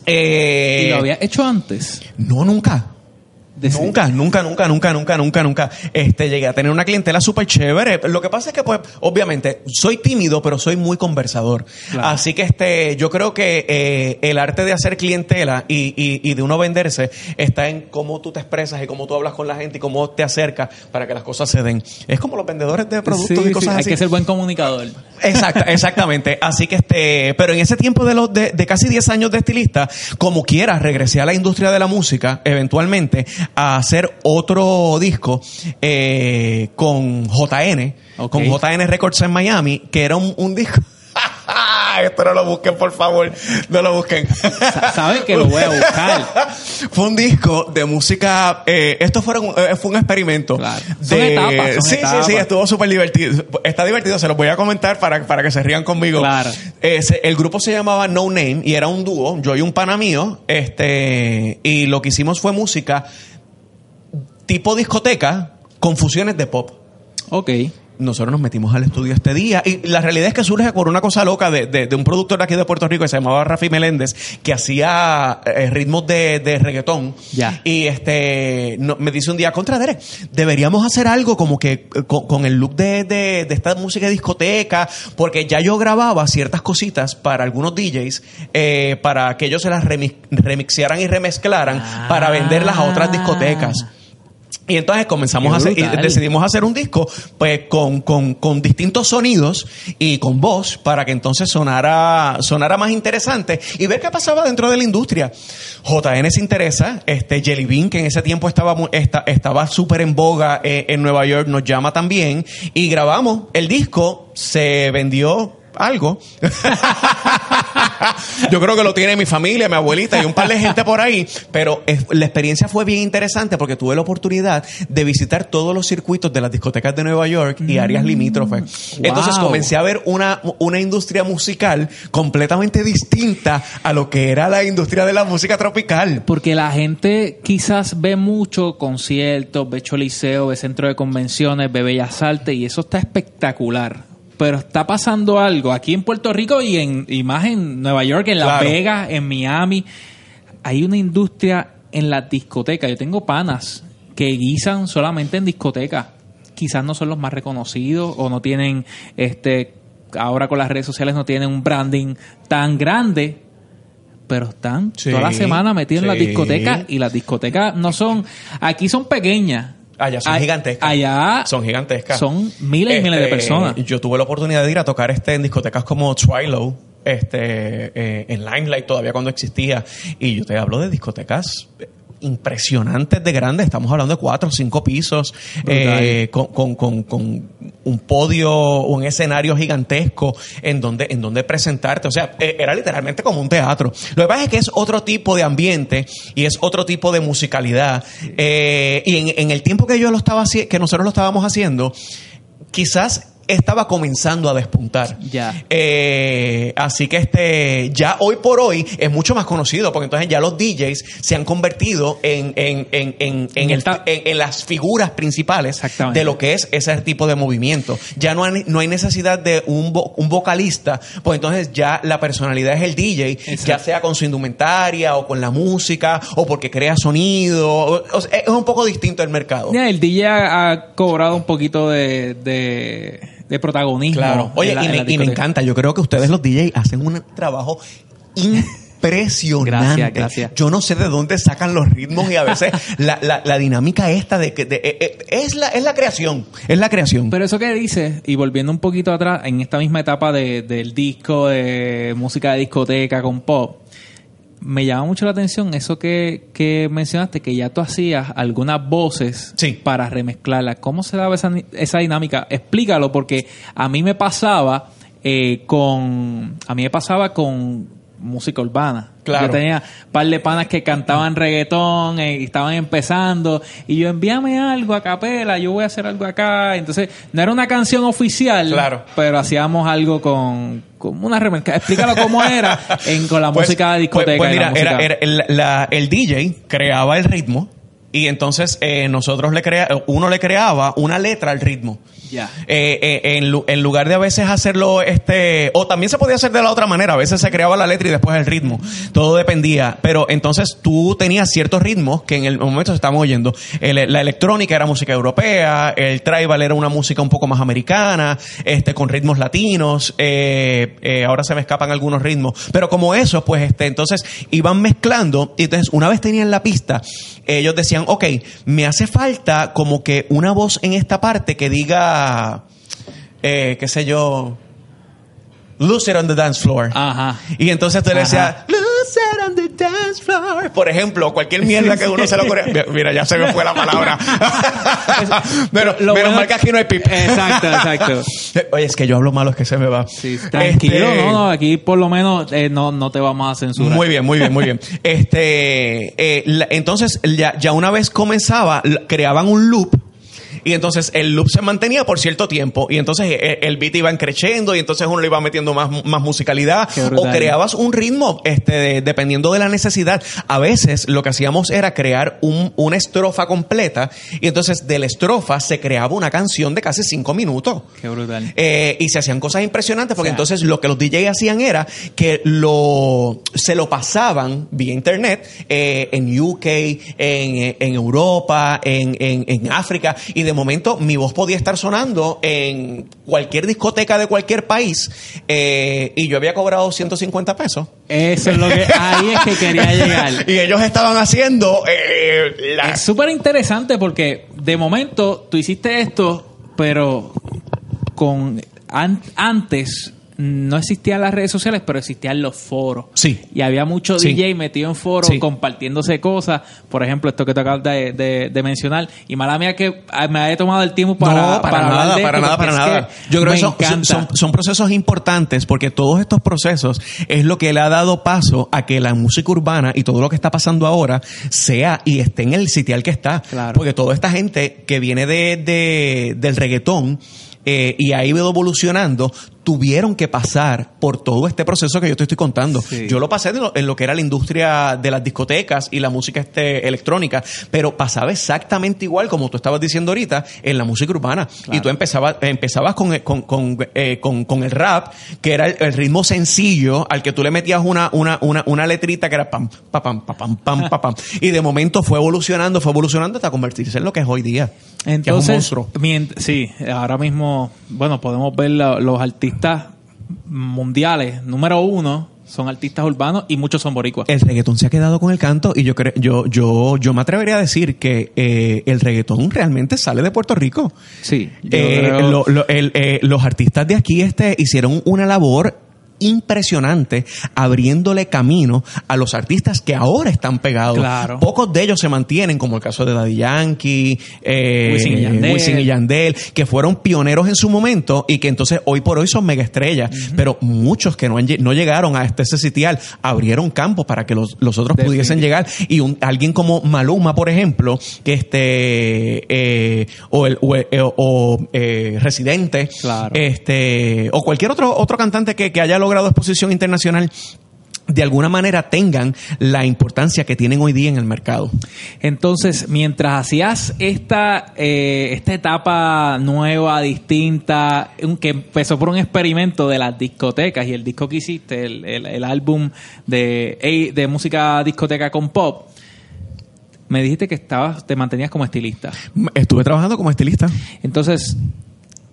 ¿Y lo había hecho antes? No, nunca. Nunca, nunca, nunca, nunca, nunca, nunca, nunca. Este, llegué a tener una clientela súper chévere. Lo que pasa es que, pues, obviamente, soy tímido, pero soy muy conversador. Claro. Así que, este, yo creo que eh, el arte de hacer clientela y, y- y de uno venderse está en cómo tú te expresas y cómo tú hablas con la gente y cómo te acercas para que las cosas se den. Es como los vendedores de productos Sí, y cosas sí, hay así. que ser buen comunicador. Exacta, exactamente. Así que este, pero en ese tiempo de los de, de casi 10 años de estilista, como quiera, regresé a la industria de la música, eventualmente, a hacer otro disco eh, con JN, Ok. con JN Records en Miami, que era un, un disco. Esto no lo busquen, por favor. No lo busquen. Sa- Saben que lo voy a buscar. Fue un disco de música. eh, esto fueron, eh, fue un experimento. Claro. Son etapas, son sí, etapas. sí, sí, estuvo súper divertido. Está divertido, se los voy a comentar para, para que se rían conmigo. Claro. Eh, se- el grupo se llamaba No Name y era un dúo, yo y un pana mío. Este, y lo que hicimos fue música tipo discoteca con fusiones de pop Ok. nosotros nos metimos al estudio este día y la realidad es que surge por una cosa loca de, de- de un productor aquí de Puerto Rico que se llamaba Rafi Meléndez que hacía eh, ritmos de, de reggaetón Ya. y este no- me dice un día contra Derek deberíamos hacer algo como que eh, con, con el look de, de- de esta música de discoteca porque ya yo grababa ciertas cositas para algunos DJs eh, para que ellos se las remix- remixearan y remezclaran Ah. para venderlas a otras discotecas y entonces comenzamos Qué a hacer, y decidimos hacer un disco, pues con, con, con distintos sonidos y con voz para que entonces sonara, sonara más interesante y ver qué pasaba dentro de la industria. JN se interesa, este Jelly Bean, que en ese tiempo estaba esta- estaba súper en boga eh, en Nueva York, nos llama también y grabamos el disco, se vendió algo. Yo creo que lo tiene mi familia, mi abuelita y un par de gente por ahí, pero es- la experiencia fue bien interesante porque tuve la oportunidad de visitar todos los circuitos de las discotecas de Nueva York y áreas limítrofes. Entonces comencé a ver una, una industria musical completamente distinta a lo que era la industria de la música tropical. Porque la gente quizás ve mucho conciertos, ve Choliseo, ve centro de convenciones, ve Bellas Artes y eso está espectacular. Pero está pasando algo aquí en Puerto Rico y, en, y más en Nueva York, en Las Claro. Vegas, en Miami. Hay una industria en las discotecas. Yo tengo panas que guisan solamente en discotecas. Quizás no son los más reconocidos o no tienen, este, ahora con las redes sociales no tienen un branding tan grande, pero están Sí, toda la semana metidos en las discotecas y las discotecas no son, aquí son pequeñas. Allá son Ay- gigantescas. Allá Son gigantescas. Son miles y miles de Este, personas. Yo tuve la oportunidad de ir a tocar este en discotecas como Twilo, este, eh, en Limelight todavía cuando existía. Y yo te hablo de discotecas impresionantes de grandes. Estamos hablando de cuatro o cinco pisos, eh, con, con- con- con un podio, un escenario gigantesco en donde, en donde presentarte. O sea, eh, era literalmente como un teatro. Lo que pasa es que es otro tipo de ambiente y es otro tipo de musicalidad. Eh, y en, en el tiempo que yo lo estaba que nosotros lo estábamos haciendo, quizás estaba comenzando a despuntar. Ya. Eh, así que este, ya hoy por hoy es mucho más conocido, porque entonces ya los DJs se han convertido en, en, en, en, en el- en- las figuras principales de lo que es ese tipo de movimiento. Ya no hay, no hay necesidad de un, vo- un vocalista, pues entonces ya la personalidad es el DJ, Exacto. ya sea con su indumentaria o con la música o porque crea sonido. O- o sea, es un poco distinto el mercado. Ya, el DJ ha, ha cobrado un poquito de, de, de protagonismo. Claro. Oye, en la- y, me, y me encanta. Yo creo que ustedes los DJ hacen un trabajo impresionante. Gracias, gracias. Yo no sé de dónde sacan los ritmos y a veces la, la- la dinámica esta de que de- eh, eh, es la es la creación, es la creación. Pero eso que dices, y volviendo un poquito atrás, en esta misma etapa de- del disco, de música de discoteca con pop, me llama mucho la atención eso que, que mencionaste, que ya tú hacías algunas voces Sí. para remezclarlas. ¿Cómo se daba esa, esa dinámica? Explícalo, porque a mí me pasaba eh, con. A mí me pasaba con música urbana. Claro. Yo tenía un par de panas que cantaban reggaetón eh, y estaban empezando. Y yo, envíame algo a capela, yo voy a hacer algo acá. Entonces, no era una canción oficial, Claro. pero hacíamos algo con, con una remezcla. Explícalo cómo era en, con la Pues- música de discoteca. Pues, pues y la mira, era, música- era el, la- el DJ creaba el ritmo Y entonces eh, nosotros le crea, uno le creaba una letra al ritmo. Ya. Eh, eh, en, en lugar de a veces hacerlo, este, o también se podía hacer de la otra manera, a veces se creaba la letra y después el ritmo, todo dependía, pero entonces tú tenías ciertos ritmos que en el momento se estaban oyendo, El- la electrónica era música europea, el tribal era una música un poco más americana, este, con ritmos latinos, eh, eh, ahora se me escapan algunos ritmos, pero como eso, pues este, entonces iban mezclando, y entonces una vez tenían la pista, ellos decían, ok, me hace falta como que una voz en esta parte que diga, eh, qué sé yo, Lose it on the dance floor. Ajá. Y entonces tú le decías, It on the dance floor. Por ejemplo, cualquier mierda que uno se lo ocurra. Mira, ya se me fue la palabra. Pero Lo menos bueno- mal que aquí no hay pip. Exacto, exacto. Oye, es que yo hablo malo, es que se me va. Sí, tranquilo, Este, no, no, aquí por lo menos eh, no, no te vamos a censurar. Muy bien, muy bien, muy bien. Este, eh, la- entonces, ya, ya una vez comenzaba, creaban un loop. Y entonces el loop se mantenía por cierto tiempo. Y entonces eh, el beat iba creciendo y entonces uno le iba metiendo más, más musicalidad. O creabas un ritmo este, de- dependiendo de la necesidad. A veces lo que hacíamos era crear un- una estrofa completa. Y entonces de la estrofa se creaba una canción de casi cinco minutos. Qué brutal. Eh, y se hacían cosas impresionantes porque O sea, entonces lo que los DJs hacían era que lo se lo pasaban vía internet eh, en UK, en, en Europa, en, en- en África y de momento mi voz podía estar sonando en cualquier discoteca de cualquier país eh, y yo había cobrado 150 pesos. Eso es lo que ahí es que quería llegar. Y ellos estaban haciendo eh, la- Es súper interesante porque de momento tú hiciste esto, pero con an- antes no existían las redes sociales, pero existían los foros. Sí. Y había muchos Sí. DJ metidos en foros Sí. compartiéndose cosas. Por ejemplo, esto que te acabas de, de- de mencionar. Y mala mía que ah, me haya tomado el tiempo para, no, para, nada, de para nada, para nada. Yo creo que son, son, son procesos importantes porque todos estos procesos es lo que le ha dado paso a que la música urbana y todo lo que está pasando ahora sea y esté en el sitial que está. Claro. Porque toda esta gente que viene de, de- del reggaetón eh, y ha ido evolucionando, tuvieron que pasar por todo este proceso que yo te estoy contando. Sí. Yo lo pasé en lo, en lo que era la industria de las discotecas y la música este, electrónica, pero pasaba exactamente igual como tú estabas diciendo ahorita en la música urbana. Y tú empezabas, empezabas con, el- con, con, eh, con- con el rap, que era el, el ritmo sencillo al que tú le metías una, una, una, una letrita que era pam, pa, pam, pa, pam, pam, pa, pam. Y de momento fue evolucionando, fue evolucionando hasta convertirse en lo que es hoy día. que es un Entonces, monstruo. sí, ahora mismo, bueno, podemos ver la- los artistas mundiales, número uno, son artistas urbanos y muchos son boricuas. El reggaetón se ha quedado con el canto y yo creo, yo, yo, yo me atrevería a decir que eh, el reggaetón realmente sale de Puerto Rico. Sí, Eh, creo- lo- lo- el- eh, los artistas de aquí este, hicieron una labor impresionante abriéndole camino a los artistas que ahora están pegados. Claro. Pocos de ellos se mantienen, como el caso de Daddy Yankee, eh, Wisin y Yandel. Wisin y Yandel, que fueron pioneros en su momento y que entonces hoy por hoy son mega estrellas. Pero muchos que no, han no llegaron a este sitial abrieron campo para que los, los otros pudiesen llegar. Y un, alguien como Maluma, por ejemplo, que este, eh, o, el, o, eh, o, eh, Residente, Claro. este, o cualquier otro, otro cantante que, que haya logrado exposición internacional, de alguna manera tengan la importancia que tienen hoy día en el mercado. Entonces, mientras hacías esta, eh, esta etapa nueva, distinta, que empezó por un experimento de las discotecas y el disco que hiciste, el, el- el álbum de, de música discoteca con pop, me dijiste que estabas, te mantenías como estilista. Estuve trabajando como estilista. Entonces,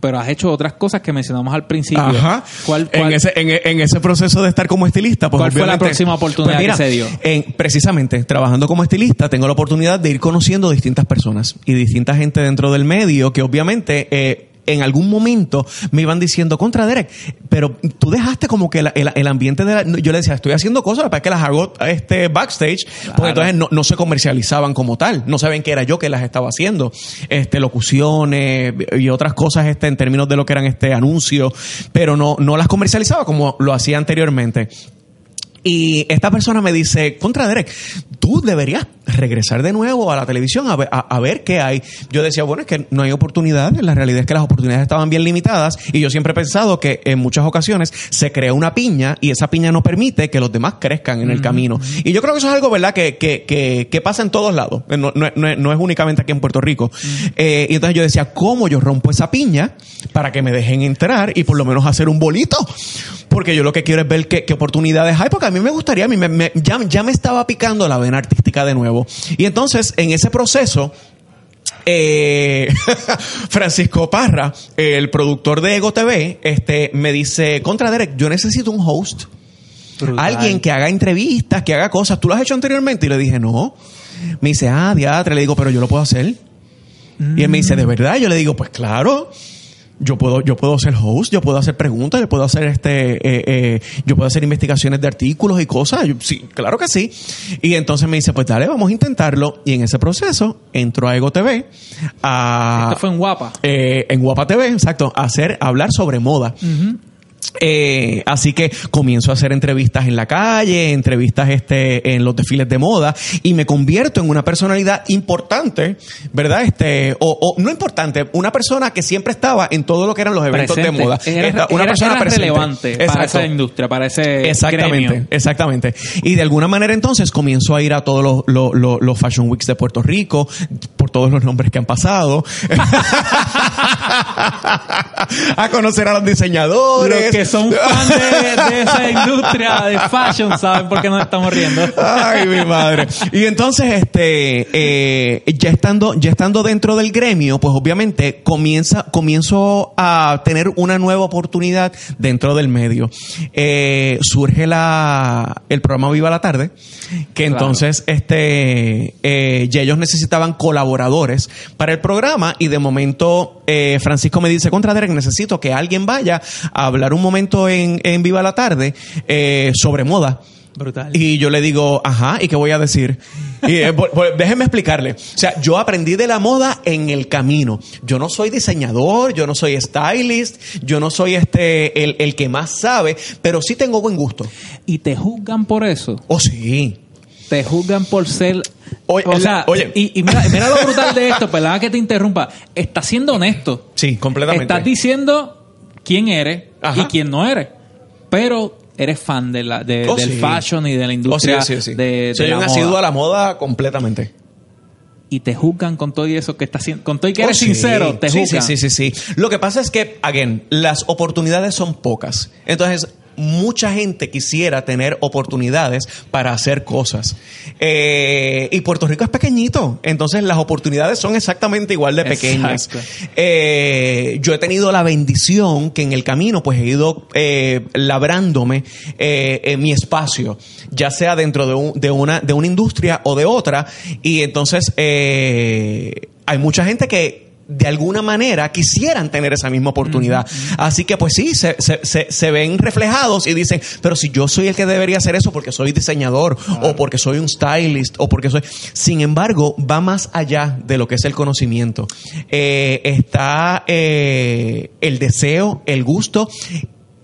pero has hecho otras cosas que mencionamos al principio. Ajá. ¿Cuál, En, ese, en, en ese proceso de estar como estilista, pues ¿Cuál fue la próxima oportunidad Pues mira, que se dio? en- precisamente, trabajando como estilista, tengo la oportunidad de ir conociendo distintas personas y distinta gente dentro del medio que obviamente... eh, en algún momento me iban diciendo contra Derek, pero tú dejaste como que el, el ambiente de la, yo le decía, estoy haciendo cosas, para que las hago este backstage, porque entonces no, no se comercializaban como tal, no saben que era yo que las estaba haciendo, este locuciones y otras cosas este en términos de lo que eran este anuncios, pero no no las comercializaba como lo hacía anteriormente. Y esta persona me dice, contra Derek, tú deberías regresar de nuevo a la televisión a ver, a- a ver qué hay. Yo decía, bueno, es que no hay oportunidades, la realidad es que las oportunidades estaban bien limitadas y yo siempre he pensado que en muchas ocasiones se crea una piña y esa piña no permite que los demás crezcan en el camino. Y yo creo que eso es algo, ¿verdad?, que, que, que, que pasa en todos lados, no, no- no- no es únicamente aquí en Puerto Rico. Eh, y entonces yo decía, ¿cómo yo rompo esa piña para que me dejen entrar y por lo menos hacer un bolito? Porque yo lo que quiero es ver qué, qué oportunidades hay, porque mí me gustaría, a mí me- me- ya, ya me estaba picando la vena artística de nuevo. Y entonces, en ese proceso, eh, Francisco Parra, el productor de Ego TV, este, me dice, contra Derek, yo necesito un host. Brutal. Alguien que haga entrevistas, que haga cosas. ¿Tú lo has hecho anteriormente? Y le dije, no. Me dice, ah, diatre. Le digo, pero yo lo puedo hacer. Y él me dice, ¿de verdad? Yo le digo, pues claro. Yo puedo, yo puedo ser host, yo puedo hacer preguntas, yo puedo hacer este, eh, eh, yo puedo hacer investigaciones de artículos y cosas. Yo, sí, claro que sí. Y entonces me dice, pues dale, vamos a intentarlo. Y en ese proceso entró a Ego TV a, Esto fue en Guapa. eh, en Guapa TV, exacto, a hacer, a hablar sobre moda. Eh, así que comienzo a hacer entrevistas en la calle, entrevistas este, en los desfiles de moda y me convierto en una personalidad importante, ¿verdad? Este, o, o no importante, una persona que siempre estaba en todo lo que eran los eventos Presente. de moda. Era, Esta- una era- persona era relevante para esa industria, para ese Exactamente, gremio. exactamente. Y de alguna manera entonces comienzo a ir a todos los, los, los- los Fashion Weeks de Puerto Rico, por todos los nombres que han pasado, a conocer a los diseñadores. Los que son fans de, de esa industria de fashion saben por qué nos estamos riendo. Ay, mi madre. Y entonces, este, eh, ya estando, ya estando dentro del gremio, pues obviamente comienza, comienzo a tener una nueva oportunidad dentro del medio. Eh, surge la, el programa Viva la Tarde, que Claro. entonces, este, eh, ya ellos necesitaban colaboradores para el programa y de momento, eh, Francisco me dice, contra Derek, necesito que alguien vaya a hablar un momento en, en Viva la Tarde, eh, sobre moda. Brutal. Y yo le digo, ajá, ¿y qué voy a decir? Y, eh, déjenme explicarle. O sea, yo aprendí de la moda en el camino. Yo no soy diseñador, yo no soy stylist, yo no soy este el, el que más sabe, pero sí tengo buen gusto. y te juzgan por eso. Oh, sí. Te juzgan por ser. Oye, o sea, oye. Y, y mira, mira lo brutal de esto, perdona que te interrumpa. Estás siendo honesto. Sí, completamente. Estás diciendo quién eres Ajá. y quién no eres. Pero eres fan de la, de- Oh, del sí. fashion y de la Oh, sí, industria sí, sí. de, Soy de un asiduo a la moda completamente. Y te juzgan con todo y eso que estás haciendo. Con todo y que eres Oh, sí. sincero, te sí, juzgan. Sí, sí, sí, sí. Lo que pasa es que, again, las oportunidades son pocas. Entonces, mucha gente quisiera tener oportunidades para hacer cosas. Eh, y Puerto Rico es pequeñito. Entonces, las oportunidades son exactamente igual de pequeñas. Eh, yo he tenido la bendición que en el camino, pues he ido eh, labrándome en mi espacio, ya sea dentro de, un- de una, de una industria o de otra. Y entonces, hay mucha gente que de alguna manera quisieran tener esa misma oportunidad. Así que pues sí, se, se- se- se ven reflejados y dicen, pero si yo soy el que debería hacer eso porque soy diseñador o porque soy un stylist o porque soy... Sin embargo, va más allá de lo que es el conocimiento. Eh, está eh, el deseo, el gusto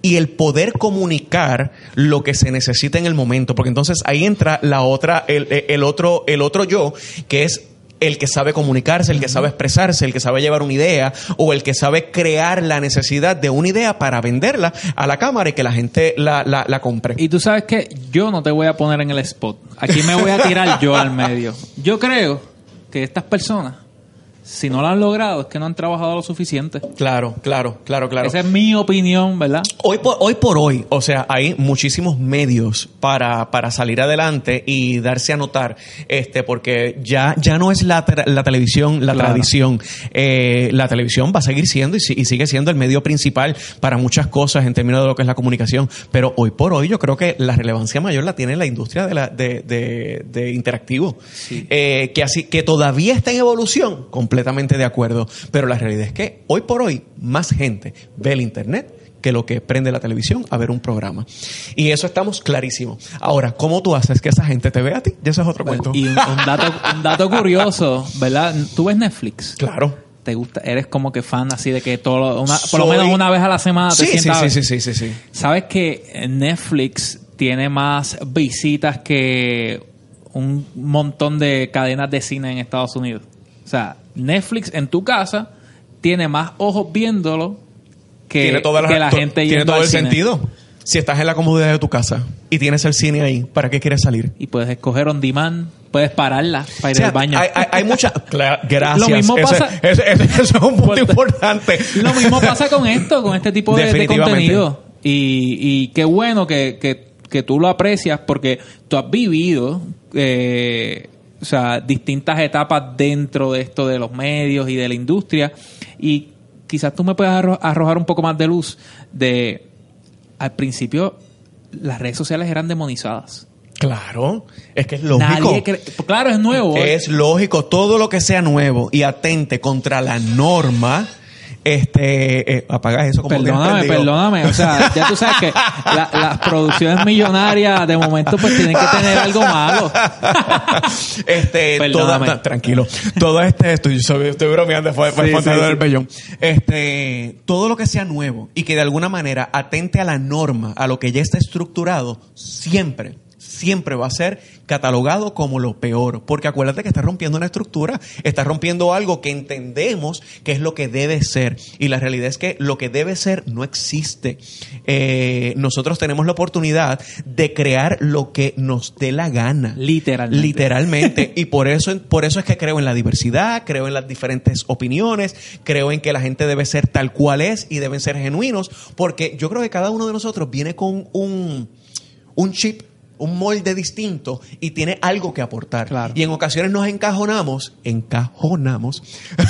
y el poder comunicar lo que se necesita en el momento, porque entonces ahí entra la otra, el, el otro, el otro yo, que es el que sabe comunicarse, el que sabe expresarse, el que sabe llevar una idea o el que sabe crear la necesidad de una idea para venderla a la cámara y que la gente la, la, la compre. Y tú sabes que yo no te voy a poner en el spot. Aquí me voy a tirar yo al medio. Yo creo que estas personas, si no lo han logrado, es que no han trabajado lo suficiente. Claro, claro, claro, claro. Esa es mi opinión, ¿verdad? Hoy por, hoy por hoy, o sea, hay muchísimos medios para, para salir adelante y darse a notar, este, porque ya, ya no es la, la televisión la Claro. tradición. Eh, la televisión va a seguir siendo y, si- y sigue siendo el medio principal para muchas cosas en términos de lo que es la comunicación. Pero hoy por hoy yo creo que la relevancia mayor la tiene la industria de, la, de, de, de interactivo. Eh, que así, que todavía está en evolución, completamente de acuerdo. Pero la realidad es que hoy por hoy más gente ve el internet que lo que prende la televisión a ver un programa. Y eso estamos clarísimos. Ahora, ¿cómo tú haces que esa gente te vea a ti? Ya eso es otro cuento. Y un, un dato, un dato curioso, ¿verdad? Tú ves Netflix. Claro. ¿Te gusta? Eres como que fan así de que todo, lo- una- por lo menos una vez a la semana te Sí, sí, sientas sí, ver. sí, sí, sí, sí. ¿Sabes que Netflix tiene más visitas que un montón de cadenas de cine en Estados Unidos. O sea, Netflix en tu casa tiene más ojos viéndolo que, tiene toda que la to- gente tiene todo el cine. sentido. Si estás en la comodidad de tu casa y tienes el cine ahí, ¿para qué quieres salir? Y puedes escoger on demand, puedes pararla para ir O sea, al baño. Hay, hay, hay mucha. Cla- gracias. Lo mismo Eso- pasa- es un punto importante. Lo mismo pasa con esto, con este tipo de, contenido. Y, y qué bueno que, que, que tú lo aprecias porque tú has vivido eh, o sea, distintas etapas dentro de esto de los medios y de la industria. Y quizás tú me puedas arro- arrojar un poco más de luz de... Al principio las redes sociales eran demonizadas. Claro, es que es lógico. Nadie cre- Claro, es nuevo. Es lógico, todo lo que sea nuevo y atente contra la norma, este, eh, apaga eso como Perdóname, perdóname. O sea, ya tú sabes que la- las producciones millonarias de momento pues tienen que tener algo malo. este, Perdóname. toda, tranquilo. Todo este, estoy, estoy bromeando, fue, fue Sí, sí, del sí. bellón. Este, todo lo que sea nuevo y que de alguna manera atente a la norma, a lo que ya está estructurado, siempre, siempre va a ser catalogado como lo peor. Porque acuérdate que está rompiendo una estructura, está rompiendo algo que entendemos que es lo que debe ser. Y la realidad es que lo que debe ser no existe. Eh, nosotros tenemos la oportunidad de crear lo que nos dé la gana. Literalmente. Literalmente. y por eso, por eso es que creo en la diversidad, creo en las diferentes opiniones, creo en que la gente debe ser tal cual es y deben ser genuinos, porque yo creo que cada uno de nosotros viene con un, un chip, un molde distinto y tiene algo que aportar. Claro. Y en ocasiones nos encajonamos, encajonamos.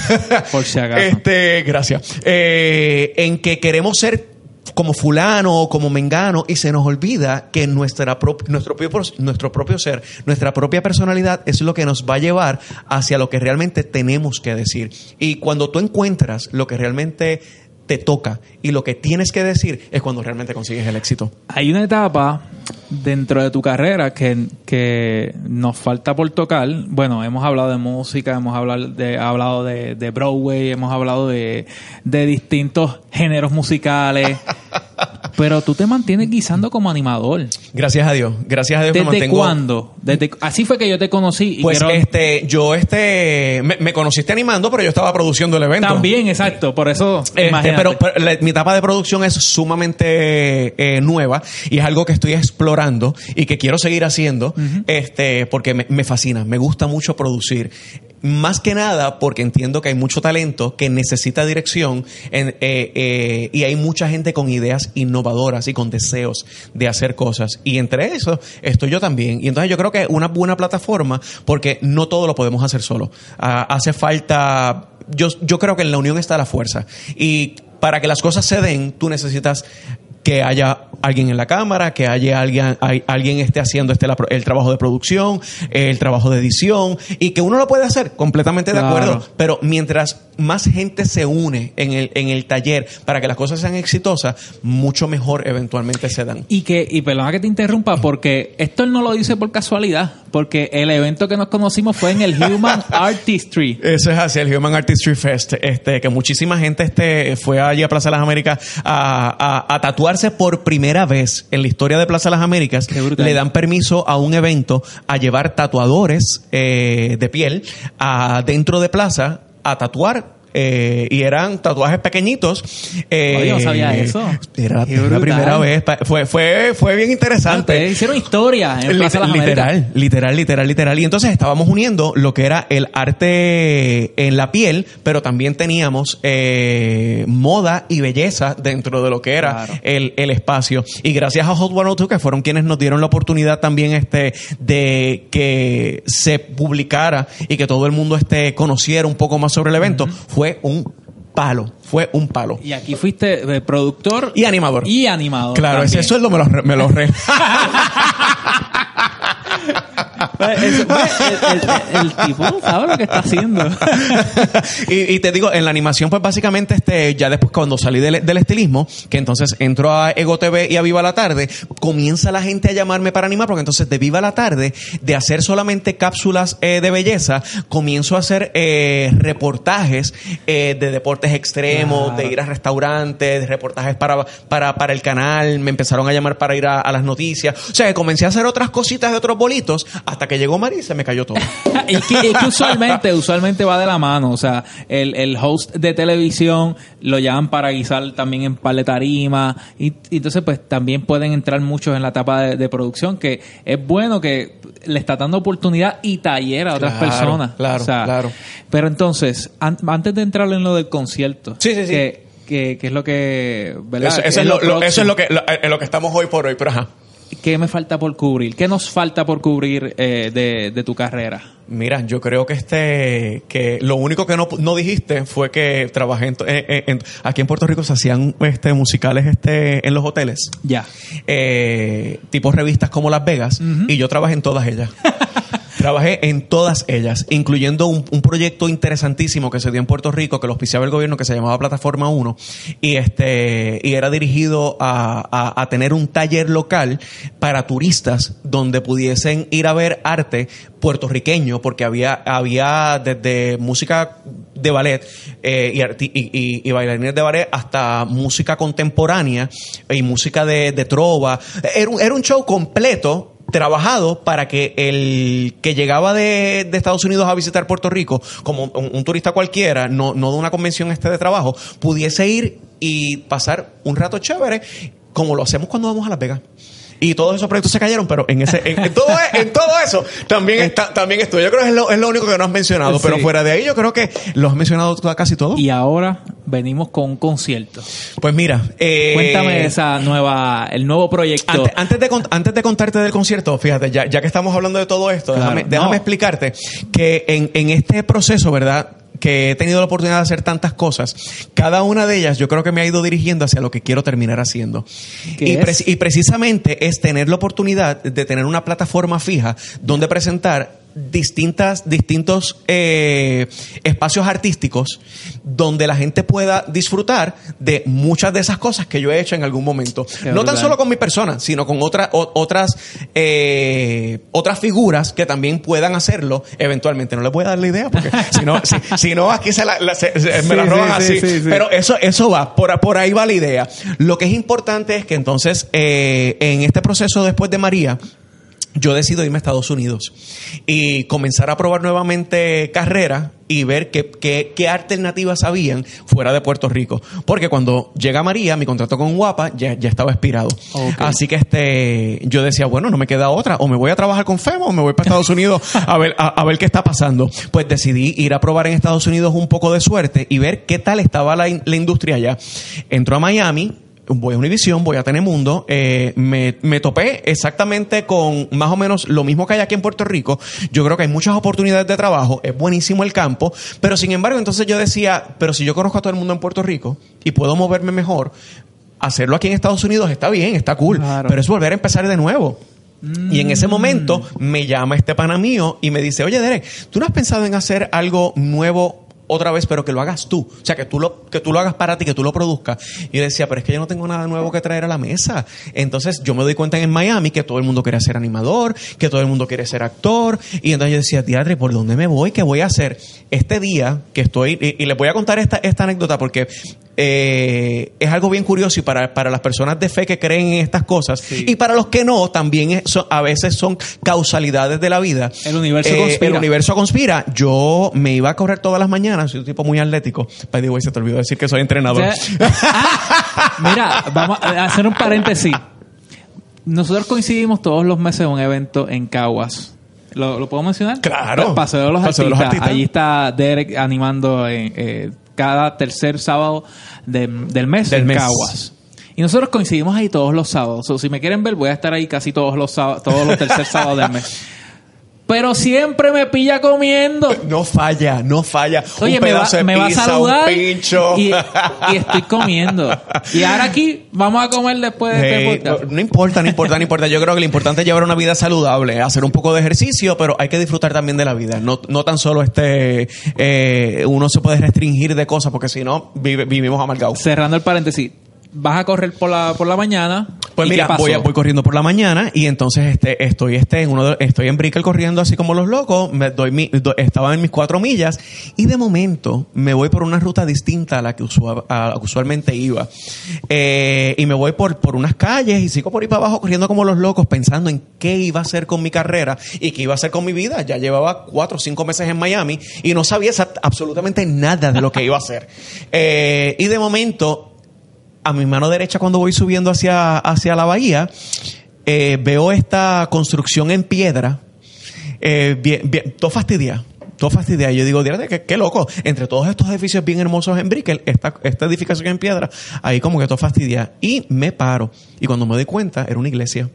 Por si acaso. Este, gracias. Eh, en que queremos ser como fulano o como mengano y se nos olvida que nuestra pro- nuestro, propio, nuestro propio ser, nuestra propia personalidad es lo que nos va a llevar hacia lo que realmente tenemos que decir. Y cuando tú encuentras lo que realmente te toca y lo que tienes que decir es cuando realmente consigues el éxito. Hay una etapa dentro de tu carrera que, que nos falta por tocar. Bueno, hemos hablado de música, hemos hablado de, hablado de, de Broadway, hemos hablado de, de distintos géneros musicales. pero tú te mantienes guisando como animador. Gracias a Dios. Gracias a Dios me ¿Desde mantengo. cuándo? Desde, así fue que yo te conocí. Y Pues quiero- este, yo este, me, me conociste animando, pero yo estaba produciendo el evento. También, exacto. Por eso, Este, imagínate. pero, pero la- mi etapa de producción es sumamente eh, nueva y es algo que estoy explorando y que quiero seguir haciendo este, porque me, me fascina, me gusta mucho producir. Más que nada porque entiendo que hay mucho talento que necesita dirección eh, eh, y hay mucha gente con ideas innovadoras y con deseos de hacer cosas. Y entre eso estoy yo también. Y entonces yo creo que es una buena plataforma porque no todo lo podemos hacer solo. Ah, hace falta yo, yo creo que en la unión está la fuerza. Y para que las cosas se den, tú necesitas que haya alguien en la cámara, que haya alguien, hay- alguien esté haciendo este, la el trabajo de producción, el trabajo de edición, y que uno lo puede hacer completamente de Claro. acuerdo. Pero mientras más gente se une en el, en el taller para que las cosas sean exitosas, mucho mejor eventualmente se dan. Y que, y perdona que te interrumpa, porque esto él no lo dice por casualidad, porque el evento que nos conocimos fue en el Human Artistry. Eso es así, el Human Artistry Fest, este, que muchísima gente este, fue allí a Plaza de las Américas a, a- a por primera vez en la historia de Plaza de las Américas. Le dan permiso a un evento a llevar tatuadores eh, de piel a, dentro de Plaza a tatuar. Eh, y eran tatuajes pequeñitos. Eh, Oye, no sabía eso. Era, la primera vez. Fue, fue, fue bien interesante. Hicieron historia en Plaza las literal, literal, literal, literal. Y entonces estábamos uniendo lo que era el arte en la piel, pero también teníamos eh, moda y belleza dentro de lo que era Claro. el, el espacio. Y gracias a Hot 102, que fueron quienes nos dieron la oportunidad también este de que se publicara y que todo el mundo este conociera un poco más sobre el evento, fue un palo, fue un palo. Y aquí fuiste eh, productor Y animador. y animador. Claro, también. ese sueldo me lo, re- me lo re- el, el- el tipo sabe lo que está haciendo. y, y te digo, en la animación, pues básicamente, este, ya después cuando salí del, del estilismo, que entonces entro a Ego TV y a Viva la Tarde, comienza la gente a llamarme para animar, porque entonces de Viva la Tarde, de hacer solamente cápsulas eh, de belleza, comienzo a hacer eh, reportajes eh, de deportes extremos, de ir a restaurantes, reportajes para, para, para el canal, me empezaron a llamar para ir a, a las noticias. O sea, que comencé a hacer otras cositas de otros bolitos hasta que llegó María y se me cayó todo. es, que, es que usualmente, usualmente va de la mano. O sea, el, el host de televisión lo llaman para guisar también en par de tarima. Y, y entonces, pues también pueden entrar muchos en la etapa de, de producción, que es bueno que le está dando oportunidad y taller a otras Claro, personas. claro, O sea, claro. Pero entonces, an- antes de entrar en lo del concierto, Sí, sí, sí. Que, que, que es lo que, ¿verdad? Eso, eso es lo, lo- eso es lo que, lo, en lo que estamos hoy por hoy, pero ajá. ¿Qué me falta por cubrir? ¿Qué nos falta por cubrir eh, de, de tu carrera? Mira, yo creo que este, que lo único que no, no dijiste fue que trabajé en, en- en- aquí en Puerto Rico se hacían este musicales este en los hoteles, Ya. eh, tipo revistas como Las Vegas, y yo trabajé en todas ellas. Trabajé en todas ellas, incluyendo un, proyecto interesantísimo que se dio en Puerto Rico, que lo auspiciaba el gobierno, que se llamaba Plataforma 1, y este, y era dirigido a, a- tener un taller local para turistas donde pudiesen ir a ver arte puertorriqueño, porque había, había desde música de ballet eh, y- y bailarines de ballet hasta música contemporánea y música de, de trova. Era un, era un show completo trabajado para que el que llegaba de, Estados Unidos a visitar Puerto Rico, como un, un turista cualquiera, no, no de una convención este de trabajo, pudiese ir y pasar un rato chévere, como lo hacemos cuando vamos a Las Vegas. Y todos esos proyectos se cayeron, pero en ese, en, en todo, en todo eso también está, también estoy. Yo creo que es lo, es lo único que no has mencionado, pero fuera de ahí yo creo que lo has mencionado casi todo. Y ahora venimos con un concierto. Pues mira, eh, Cuéntame esa nueva, el nuevo proyecto. Antes, antes de, antes de contarte del concierto, fíjate, ya, ya que estamos hablando de todo esto, Claro, déjame, déjame no. explicarte que en, en este proceso, ¿verdad? Que he tenido la oportunidad de hacer tantas cosas, cada una de ellas yo creo que me ha ido dirigiendo hacia lo que quiero terminar haciendo. ¿Qué Y, y precisamente es tener la oportunidad de tener una plataforma fija donde presentar distintas, distintos eh, espacios artísticos donde la gente pueda disfrutar de muchas de esas cosas que yo he hecho en algún momento. Qué no tan solo con mi persona, sino con otra- o- otras, eh, otras figuras que también puedan hacerlo eventualmente. No les voy a dar la idea porque si no, si, si no aquí se, la, la- se- se- me la Sí, roban sí, así. sí, sí, sí. Pero eso, eso va, por, por ahí va la idea. Lo que es importante es que entonces, eh, en este proceso después de María, yo decido irme a Estados Unidos y comenzar a probar nuevamente carrera y ver qué, qué, qué alternativas habían fuera de Puerto Rico. Porque cuando llega María, mi contrato con Guapa ya, ya estaba expirado. Así que este, yo decía, bueno, no me queda otra. O me voy a trabajar con FEMA o me voy para Estados Unidos a ver, a, a ver qué está pasando. Pues decidí ir a probar en Estados Unidos un poco de suerte y ver qué tal estaba la, in- la industria allá. Entro a Miami, voy a Univision, voy a Telemundo, eh, me, me topé exactamente con más o menos lo mismo que hay aquí en Puerto Rico. Yo creo que hay muchas oportunidades de trabajo, es buenísimo el campo, pero sin embargo, entonces yo decía, pero si yo conozco a todo el mundo en Puerto Rico y puedo moverme mejor, hacerlo aquí en Estados Unidos está bien, está cool, Claro. pero es volver a empezar de nuevo. Y en ese momento me llama este pana mío y me dice, oye Derek, ¿tú no has pensado en hacer algo nuevo otra vez, pero que lo hagas tú? O sea, que tú lo, que tú lo hagas para ti, que tú lo produzcas. Y yo decía, pero es que yo no tengo nada nuevo que traer a la mesa. Entonces yo me doy cuenta en Miami que todo el mundo quiere ser animador, que todo el mundo quiere ser actor. Y entonces yo decía, Diadre, ¿por dónde me voy? ¿Qué voy a hacer? Este día que estoy, y, y les voy a contar esta, esta anécdota porque eh, es algo bien curioso y para, para las personas de fe que creen en estas cosas y para los que no, también es- son- a veces son causalidades de la vida. El universo Eh, conspira. El universo conspira. Yo me iba a correr todas las mañanas, soy un tipo muy atlético. By the way, se te olvidó decir que soy entrenador. O sea, ah, mira, vamos a hacer un paréntesis. Nosotros coincidimos todos los meses en un evento en Caguas. ¿Lo, lo puedo mencionar? Claro. Paseo de los, Paseo de los artistas. Allí está Derek animando en, eh, cada tercer sábado de- del mes Del en mes. Caguas. Y nosotros coincidimos ahí todos los sábados. O si me quieren ver, voy a estar ahí casi todos los sábados, todos los tercer sábados del mes. Pero siempre me pilla comiendo. No falla, no falla. Oye, un me va, de me va a saludar un pincho. Y, y estoy comiendo. Y ahora aquí vamos a comer después de Hey, este no, podcast. no importa, no importa, no importa. Yo creo que lo importante es llevar una vida saludable, hacer un poco de ejercicio, pero hay que disfrutar también de la vida. No, no tan solo este, eh, uno se puede restringir de cosas porque si no, vive- vivimos amargados. Cerrando el paréntesis, vas a correr por la, por la mañana. Pues ¿Y mira, voy, voy corriendo por la mañana y entonces este, estoy, este, en uno de- estoy en Brickell corriendo así como los locos. Me doy mi- do- estaba en mis cuatro millas y de momento me voy por una ruta distinta a la que, a usualmente iba. Eh, y me voy por, por unas calles y sigo por ahí para abajo corriendo como los locos pensando en qué iba a hacer con mi carrera y qué iba a hacer con mi vida. Ya llevaba cuatro o cinco meses en Miami y no sabía absolutamente nada de lo que iba a hacer. Eh, y de momento a mi mano derecha cuando voy subiendo hacia, hacia la bahía, eh, veo esta construcción en piedra, eh, bien, bien, todo fastidia. Todo fastidia. Yo digo, "Diablo, qué, qué loco. Entre todos estos edificios bien hermosos en Brickell, esta, esta edificación en piedra, ahí como que todo fastidia. Y me paro. Y cuando me doy cuenta, era una iglesia.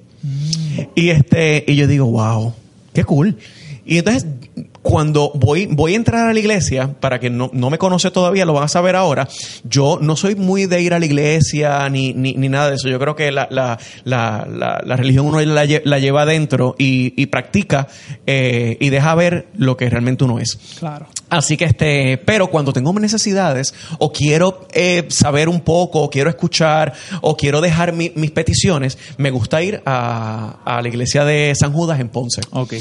Y este, y yo digo, wow, qué cool. Y entonces, cuando voy, voy a entrar a la iglesia, para que no, no me conoce todavía, lo van a saber ahora, yo no soy muy de ir a la iglesia ni, ni, ni nada de eso. Yo creo que la, la, la, la, la religión uno la, lle- la lleva adentro y, y practica eh, y deja ver lo que realmente uno es. Claro. Así que este, pero cuando tengo necesidades o quiero eh, saber un poco, o quiero escuchar, o quiero dejar mi- mis peticiones, me gusta ir a, a la iglesia de San Judas en Ponce. Ok.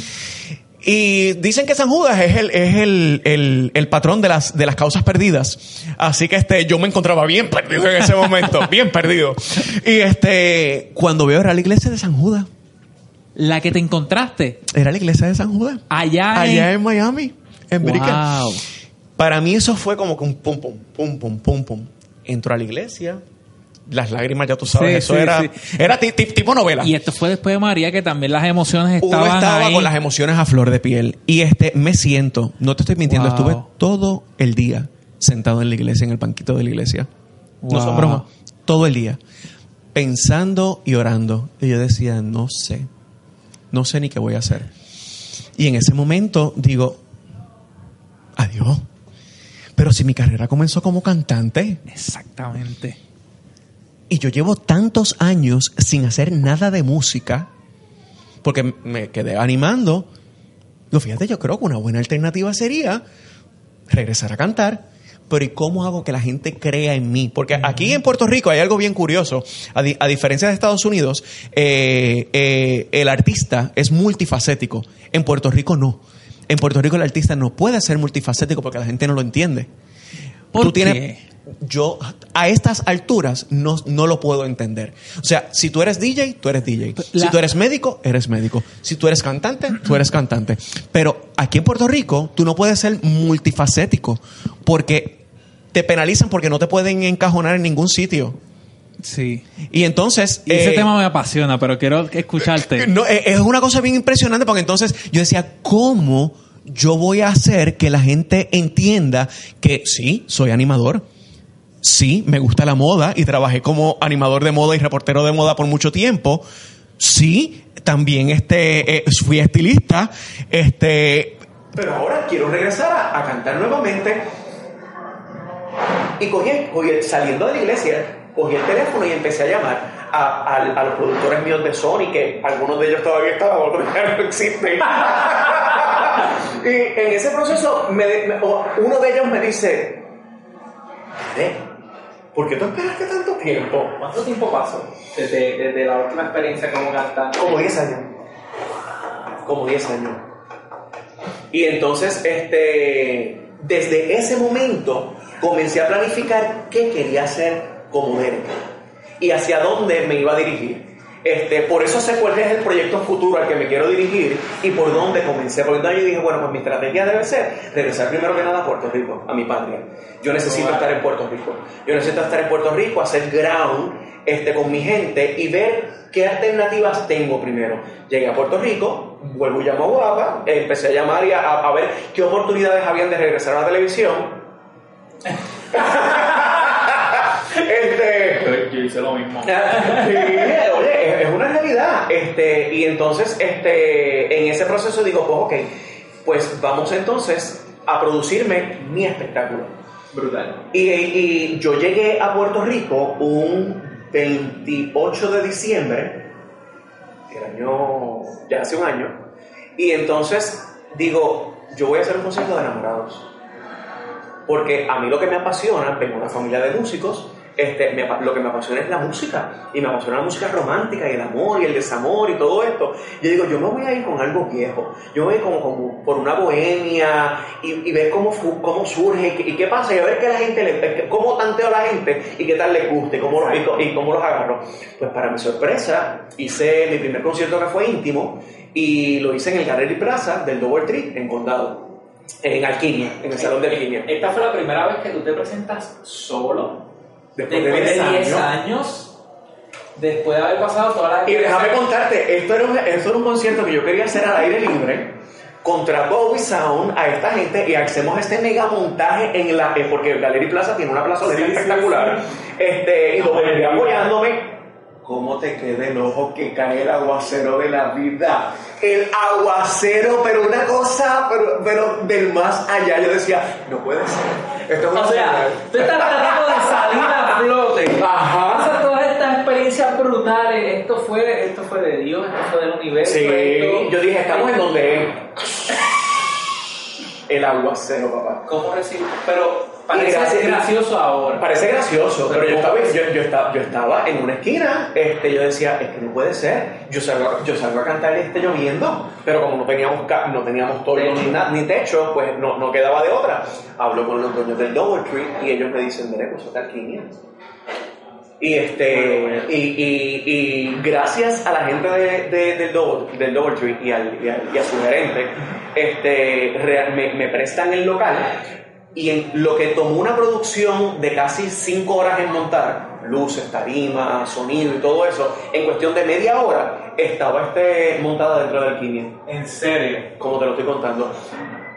Y dicen que San Judas es el, es el, el, el patrón de las, de las causas perdidas. Así que este, yo me encontraba bien perdido en ese momento, bien perdido. Y este, cuando veo era la iglesia de San Judas, La que te encontraste era la iglesia de San Judas, allá, allá en... en Miami, en. Wow. Para mí eso fue como que un pum, pum, pum, pum, pum, pum. Entro a la iglesia, las lágrimas, ya tú sabes, Sí, eso sí, era, sí. era ti- ti- tipo novela. Y esto fue después de María, que también las emociones Uno estaban estaba ahí. con las emociones a flor de piel. Y este, me siento, no te estoy mintiendo, Wow. estuve todo el día sentado en la iglesia, en el banquito de la iglesia. No son bromas. Todo el día. Pensando y orando. Y yo decía, no sé. No sé ni qué voy a hacer. Y en ese momento digo, adiós. Pero si mi carrera comenzó como cantante Exactamente. Y yo llevo tantos años sin hacer nada de música, porque me quedé animando, digo, fíjate, yo creo que una buena alternativa sería regresar a cantar. Pero ¿y cómo hago que la gente crea en mí? Porque aquí en Puerto Rico hay algo bien curioso. A, di- a diferencia de Estados Unidos, eh, eh, el artista es multifacético. En Puerto Rico no. En Puerto Rico el artista no puede ser multifacético porque la gente no lo entiende. ¿Por Tú tienes, yo a estas alturas no, no lo puedo entender. O sea, si tú eres DJ, tú eres DJ. Si La- tú eres médico, eres médico. Si tú eres cantante, tú eres cantante. Pero aquí en Puerto Rico, tú no puedes ser multifacético porque te penalizan porque no te pueden encajonar en ningún sitio. Sí. Y entonces... Y ese eh, tema me apasiona, pero quiero escucharte. no, eh, es una cosa bien impresionante porque entonces yo decía, ¿cómo yo voy a hacer que la gente entienda que sí, soy animador? Sí, me gusta la moda y trabajé como animador de moda y reportero de moda por mucho tiempo. Sí, también este, eh, fui estilista. Este, pero ahora quiero regresar a, cantar nuevamente. Y cogí, cogí- saliendo de la iglesia, cogí el teléfono y empecé a llamar a los productores míos de Sony, que algunos de ellos todavía estaban, otros ya no existen. y en ese proceso, me- me- o- uno de ellos me dice, "Eh, ¿por qué tú esperaste tanto tiempo? ¿Cuánto tiempo pasó desde, desde la última experiencia como cantante? Como 10 años. Como 10 años. Y entonces, este, desde ese momento, comencé a planificar qué quería hacer como Derek y hacia dónde me iba a dirigir. Este, por eso sé cuál es el proyecto futuro al que me quiero dirigir y por dónde comencé. Porque entonces yo dije, bueno, pues mi estrategia debe ser regresar primero que nada a Puerto Rico, a mi patria. Yo necesito estar en Puerto Rico. Yo necesito estar en Puerto Rico, hacer ground este, con mi gente y ver qué alternativas tengo primero. Llegué a Puerto Rico, vuelvo y llamo a Guapa, empecé a llamar y a, ver qué oportunidades habían de regresar a la televisión. este, Yo hice lo mismo. Sí, oye, es, una realidad. Este, y entonces, este, en ese proceso digo, pues ok, pues vamos entonces a producirme mi espectáculo. Brutal. Y, y yo llegué a Puerto Rico un 28 de diciembre, el año, ya hace un año, y entonces digo, yo voy a hacer un concierto de enamorados. Porque a mí lo que me apasiona, vengo de una familia de músicos, este, me lo que me apasiona es la música. Y me apasiona la música romántica y el amor y el desamor y todo esto. Yo digo, yo me voy a ir con algo viejo. Yo me voy como, como por una bohemia y, y ver cómo, cómo surge y qué, y qué pasa y a ver qué la gente le, cómo tanteo a la gente y qué tal les guste cómo los, y, y cómo los agarro. Pues para mi sorpresa, hice mi primer concierto que fue íntimo y lo hice en el Gallery Plaza del Double Tree en Condado. En Alquimia, en el Salón de Alquimia. Esta fue la primera vez que tú te presentas solo. Después de Después de 10 10 años. años. Después de haber pasado toda la Y déjame contarte, esto era, un, esto era un concierto que yo quería hacer al aire libre. Contrató a Bowie Sound a esta gente y hacemos este mega montaje en la. eh, porque Gallery Plaza tiene una plazoleta Sí, sí, espectacular. Este, y lo vendría apoyándome. ¿Cómo te queda el ojo que cae el aguacero de la vida? El aguacero, pero una cosa, pero, pero del más allá. Yo decía, no puede ser. Esto es O sea, tú estás Ajá. Pasan todas estas experiencias brutales. Esto fue, esto fue de Dios, esto fue del universo. Sí, esto- yo dije, estamos en donde el aguacero, papá. ¿Cómo recibir? Pero parece gracias- gracioso ahora. Parece gracioso, pero, Pero yo, estaba, yo, yo estaba, yo estaba en una esquina, este, yo decía, es que no puede ser, yo salgo, a- yo salgo a cantar y esté lloviendo, pero como no teníamos, no teníamos toldo ni, ni techo, pues no, no quedaba de otra. Hablo con los dueños del Double Tree y ellos me dicen, mire, pues está alquimia. Y, este, y, y, y gracias a la gente de, de- del, Double, del Double Tree y, al- y al- y a su gerente, este, real- me, me prestan el local y en lo que tomó una producción de casi 5 horas en montar, luces, tarima, sonido y todo eso, en cuestión de media hora, estaba este montada dentro del alquimia, En serio. como te lo estoy contando.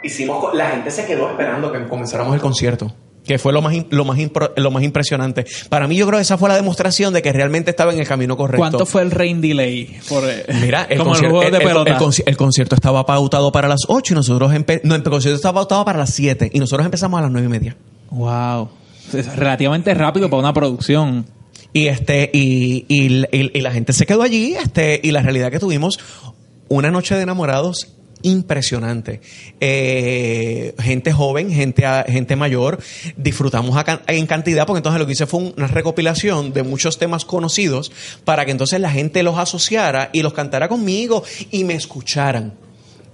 Hicimos, la gente se quedó esperando que comenzáramos el concierto. Que fue lo más, lo, más impro- lo más impresionante. Para mí, yo creo que esa fue la demostración de que realmente estaba en el camino correcto. ¿Cuánto fue el rain delay? Por, eh, Mira, el, como concierto, de el- el- pelota. el conci- el concierto estaba pautado para las 8 y nosotros no, el concierto estaba pautado para las 7 y nosotros empezamos a las 9 y media. Wow. Es relativamente rápido para una producción. Y este, y, y- y- y la gente se quedó allí, este, y la realidad que tuvimos una noche de enamorados impresionante. Eh, gente joven, gente, gente mayor, disfrutamos en cantidad, porque entonces lo que hice fue una recopilación de muchos temas conocidos para que entonces la gente los asociara y los cantara conmigo y me escucharan.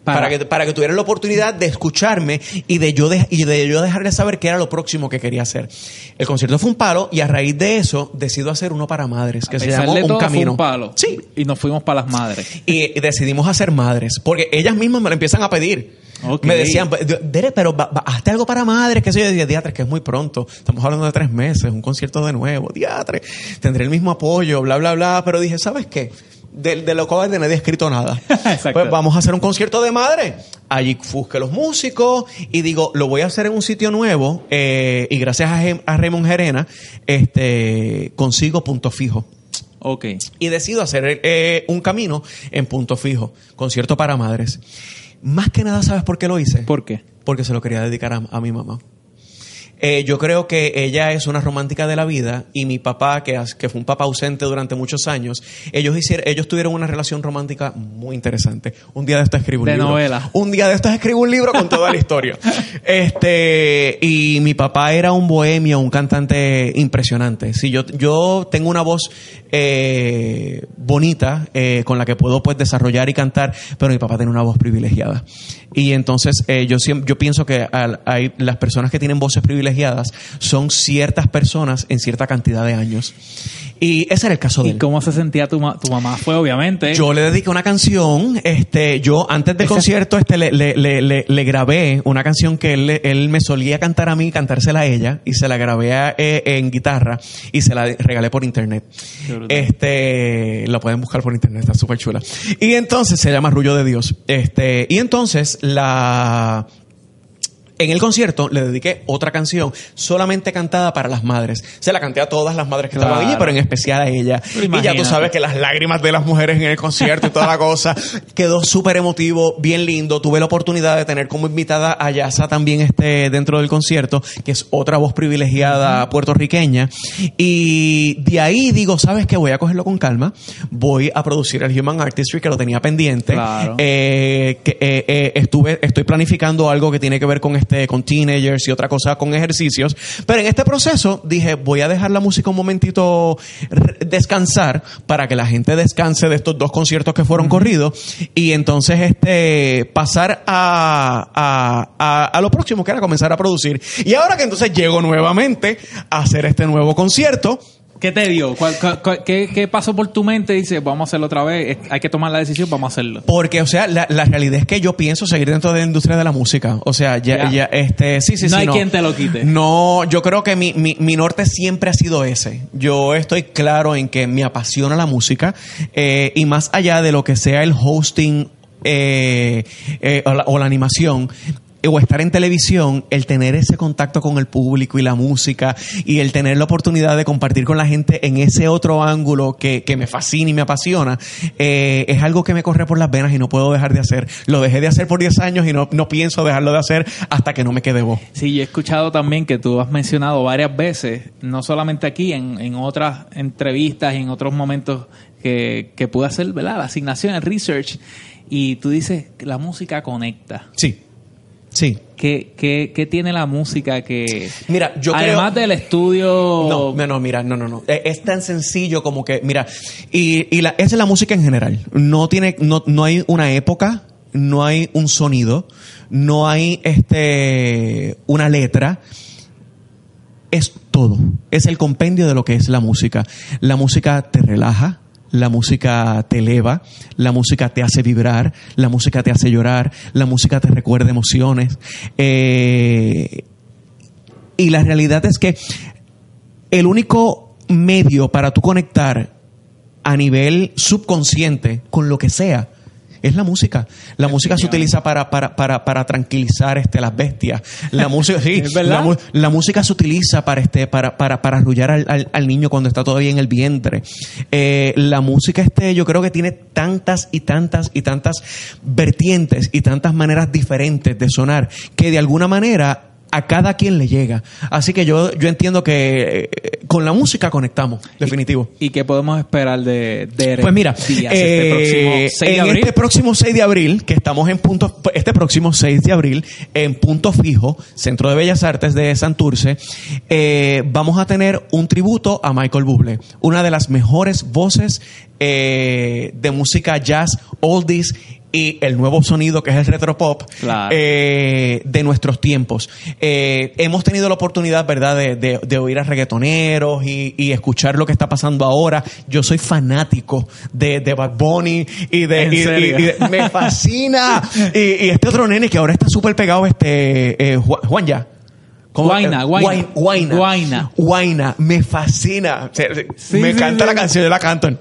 Para- Para, que, para que tuvieran la oportunidad de escucharme y de yo de, y de yo dejarles saber qué era lo próximo que quería hacer. El concierto fue un palo y a raíz de eso decido hacer uno para madres que A se llamó Un todo, fue Camino. un palo. Sí. Y nos fuimos para las madres. Y decidimos hacer madres porque ellas mismas me lo empiezan a pedir. Me decían, Dere, pero va- va- hazte algo para madres, que sé yo, yo decía, diatre, que es muy pronto. Estamos hablando de tres meses, un concierto de nuevo, diatre, tendré el mismo apoyo, bla, bla, bla. Pero dije, ¿sabes qué? De, de lo cual de nadie ha escrito nada. Pues vamos a hacer un concierto de madre. Allí busqué los músicos y digo, lo voy a hacer en un sitio nuevo eh, y gracias a, Raymond Gerena este, consigo punto fijo Ok. y decido hacer eh, un camino en punto fijo, concierto para madres. Más que nada, ¿sabes por qué lo hice? ¿Por qué? Porque se lo quería dedicar a, a mi mamá. Eh, yo creo que ella es una romántica de la vida y mi papá, que, fue un papá ausente durante muchos años, ellos hicieron, ellos tuvieron una relación romántica muy interesante. Un día de esto escribo un De libro. novela. Un día de estos escribo un libro con toda la historia. Este, y mi papá era un bohemio, un cantante impresionante. Sí, yo, yo tengo una voz eh, bonita eh, con la que puedo pues desarrollar y cantar, pero mi papá tiene una voz privilegiada. Y entonces eh, yo yo pienso que al- hay las personas que tienen voces privilegiadas son ciertas personas en cierta cantidad de años. Y ese era el caso de ¿Y él. cómo se sentía tu, ma- tu mamá? Fue obviamente. Yo le dediqué una canción, este, yo antes del concierto, este, le, le, le, le- le grabé una canción que él, él me solía cantar a mí, cantársela a ella, y se la grabé a- eh, en guitarra y se la regalé por internet. Qué brutal. Este, la pueden buscar por internet, está súper chula. Y entonces se llama Rullo de Dios. Este, y entonces la, en el concierto le dediqué otra canción solamente cantada para las madres. Se la canté a todas las madres que estaban allí, pero en especial a ella. Y ya tú sabes que las lágrimas de las mujeres en el concierto y toda la cosa quedó súper emotivo, bien lindo. Tuve la oportunidad de tener como invitada a Yasa también este, dentro del concierto, que es otra voz privilegiada puertorriqueña. Y de ahí digo, ¿sabes qué? Voy a cogerlo con calma. Voy a producir el Human Artistry, que lo tenía pendiente. Claro. Eh, que, eh, eh, estuve, estoy planificando algo que tiene que ver con este con teenagers y otra cosa con ejercicios. Pero en este proceso dije, voy a dejar la música un momentito descansar para que la gente descanse de estos dos conciertos que fueron corridos y entonces este pasar a, a, a, a lo próximo que era comenzar a producir. Y ahora que entonces llego nuevamente a hacer este nuevo concierto, ¿Qué te dio? ¿Cuál- cuál- cuál- qué, qué pasó por tu mente? Dices, vamos a hacerlo otra vez. Hay que tomar la decisión, vamos a hacerlo. Porque, o sea, la, la realidad es que yo pienso seguir dentro de la industria de la música. O sea, ya, Ya. ya, este, sí, sí, No sí. hay quien te lo quite. No, yo creo que mi, mi, mi norte siempre ha sido ese. Yo estoy claro en que me apasiona la música eh, y más allá de lo que sea el hosting eh, eh, o, la, o la animación, o estar en televisión, el tener ese contacto con el público y la música y el tener la oportunidad de compartir con la gente en ese otro ángulo que, que me fascina y me apasiona, eh, es algo que me corre por las venas y no puedo dejar de hacer. Lo dejé de hacer por 10 años y no, no pienso dejarlo de hacer hasta que no me quede voz. Sí, yo he escuchado también que tú has mencionado varias veces, no solamente aquí, en, en otras entrevistas y en otros momentos que, que pude hacer, ¿verdad? La asignación, el research, y tú dices que la música conecta. Sí, sí. ¿Qué, qué, qué tiene la música que... Mira, yo Además creo... del estudio... No, no, no, mira, no, no, no. Eh, Es tan sencillo como que, mira, y, y la, esa es la música en general. No tiene, no, no hay una época, no hay un sonido, no hay este una letra. Es todo. Es el compendio de lo que es la música. La música te relaja, la música te eleva, la música te hace vibrar, la música te hace llorar, la música te recuerda emociones. Eh, y la realidad es que el único medio para tú conectar a nivel subconsciente con lo que sea es la música. La música se utiliza para, para, para, para tranquilizar este, las bestias. La música, sí, la, la música se utiliza para, este, para, para, para arrullar al, al- al niño cuando está todavía en el vientre. Eh, la música, este, yo creo que tiene tantas y tantas y tantas vertientes y tantas maneras diferentes de sonar que de alguna manera a cada quien le llega. Así que yo, yo entiendo que eh, con la música conectamos, definitivo. ¿Y qué podemos esperar de, de Pues mira, Díaz eh, este próximo 6 de en abril? este próximo 6 de abril, que estamos en punto, este próximo 6 de abril, en Punto Fijo, Centro de Bellas Artes de Santurce, eh, vamos a tener un tributo a Michael Bublé, una de las mejores voces de música jazz, oldies y el nuevo sonido que es el retropop Claro. eh, de nuestros tiempos. Eh, hemos tenido la oportunidad, ¿verdad?, de, de- de oír a reggaetoneros y, y escuchar lo que está pasando ahora. Yo soy fanático de, de Bad Bunny y de, ¿En y- y- serio? y de- me fascina. y, y este otro nene que ahora está súper pegado, este eh, Ju- Juan ya. Guaina, Eh, Guaina. Guain- Guaina. Guaina. Guaina. Me fascina. O sea, Sí, me sí, encanta sí. la canción, yo la canto.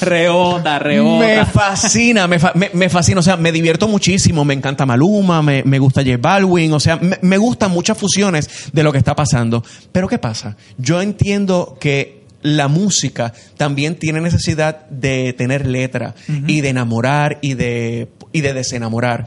rebota, rebota. Me fascina, me, fa- me- me fascina, o sea, me divierto muchísimo, me encanta Maluma, me, me gusta J Balvin, o sea, me, me gustan muchas fusiones de lo que está pasando. Pero ¿qué pasa? Yo entiendo que la música también tiene necesidad de tener letra y de enamorar y de, y de desenamorar.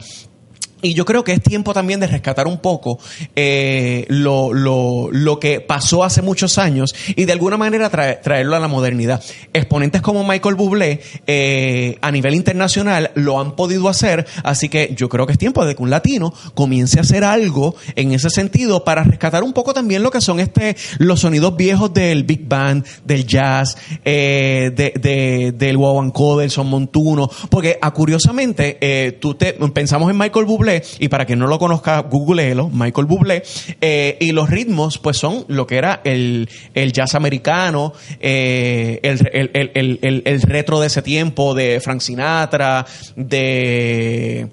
Y yo creo que es tiempo también de rescatar un poco eh, lo, lo, lo que pasó hace muchos años y de alguna manera trae- traerlo a la modernidad. Exponentes como Michael Bublé eh, a nivel internacional lo han podido hacer, así que yo creo que es tiempo de que un latino comience a hacer algo en ese sentido para rescatar un poco también lo que son este los sonidos viejos del big band, del jazz, eh, de, de- del guaguancó, del son montuno, porque ah, curiosamente tú te pensamos en Michael Bublé y para quien no lo conozca, googleelo, Michael Bublé, eh, y los ritmos pues son lo que era el, el jazz americano, eh, el, el- el- retro de ese tiempo de Frank Sinatra, de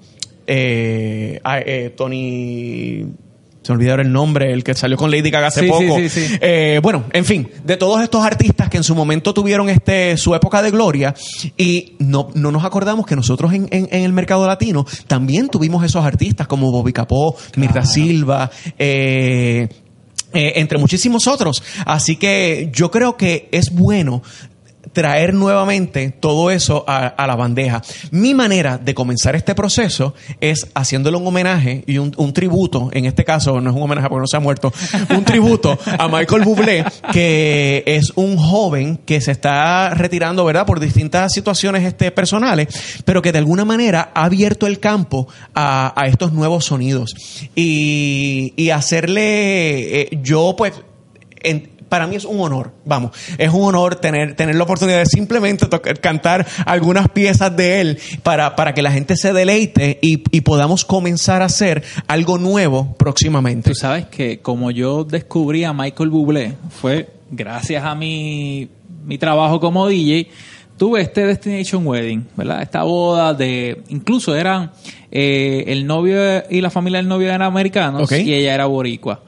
eh, Tony... Se me olvidaron el nombre, el que salió con Lady Gaga hace Sí, poco. sí, sí. Eh, bueno, en fin, de todos estos artistas que en su momento tuvieron este su época de gloria y no, no nos acordamos que nosotros en, en- en el mercado latino también tuvimos esos artistas como Bobby Capó, Mirta Silva, eh, eh, entre muchísimos otros. Así que yo creo que es bueno traer nuevamente todo eso a, la bandeja. Mi manera de comenzar este proceso es haciéndole un homenaje y un, tributo, en este caso no es un homenaje porque no se ha muerto, un tributo a Michael Bublé, que es un joven que se está retirando, ¿verdad? Por distintas situaciones este, personales, pero que de alguna manera ha abierto el campo a, estos nuevos sonidos. Y, hacerle, eh, yo pues, para mí es un honor, vamos, es un honor tener, tener la oportunidad de simplemente tocar- cantar algunas piezas de él para, para que la gente se deleite y, y podamos comenzar a hacer algo nuevo próximamente. Tú sabes que como yo descubrí a Michael Bublé fue gracias a mi, mi trabajo como DJ. Tuve este Destination Wedding, ¿verdad? Esta boda de... Incluso eran... eh, el novio y la familia del novio eran americanos y ella era boricua.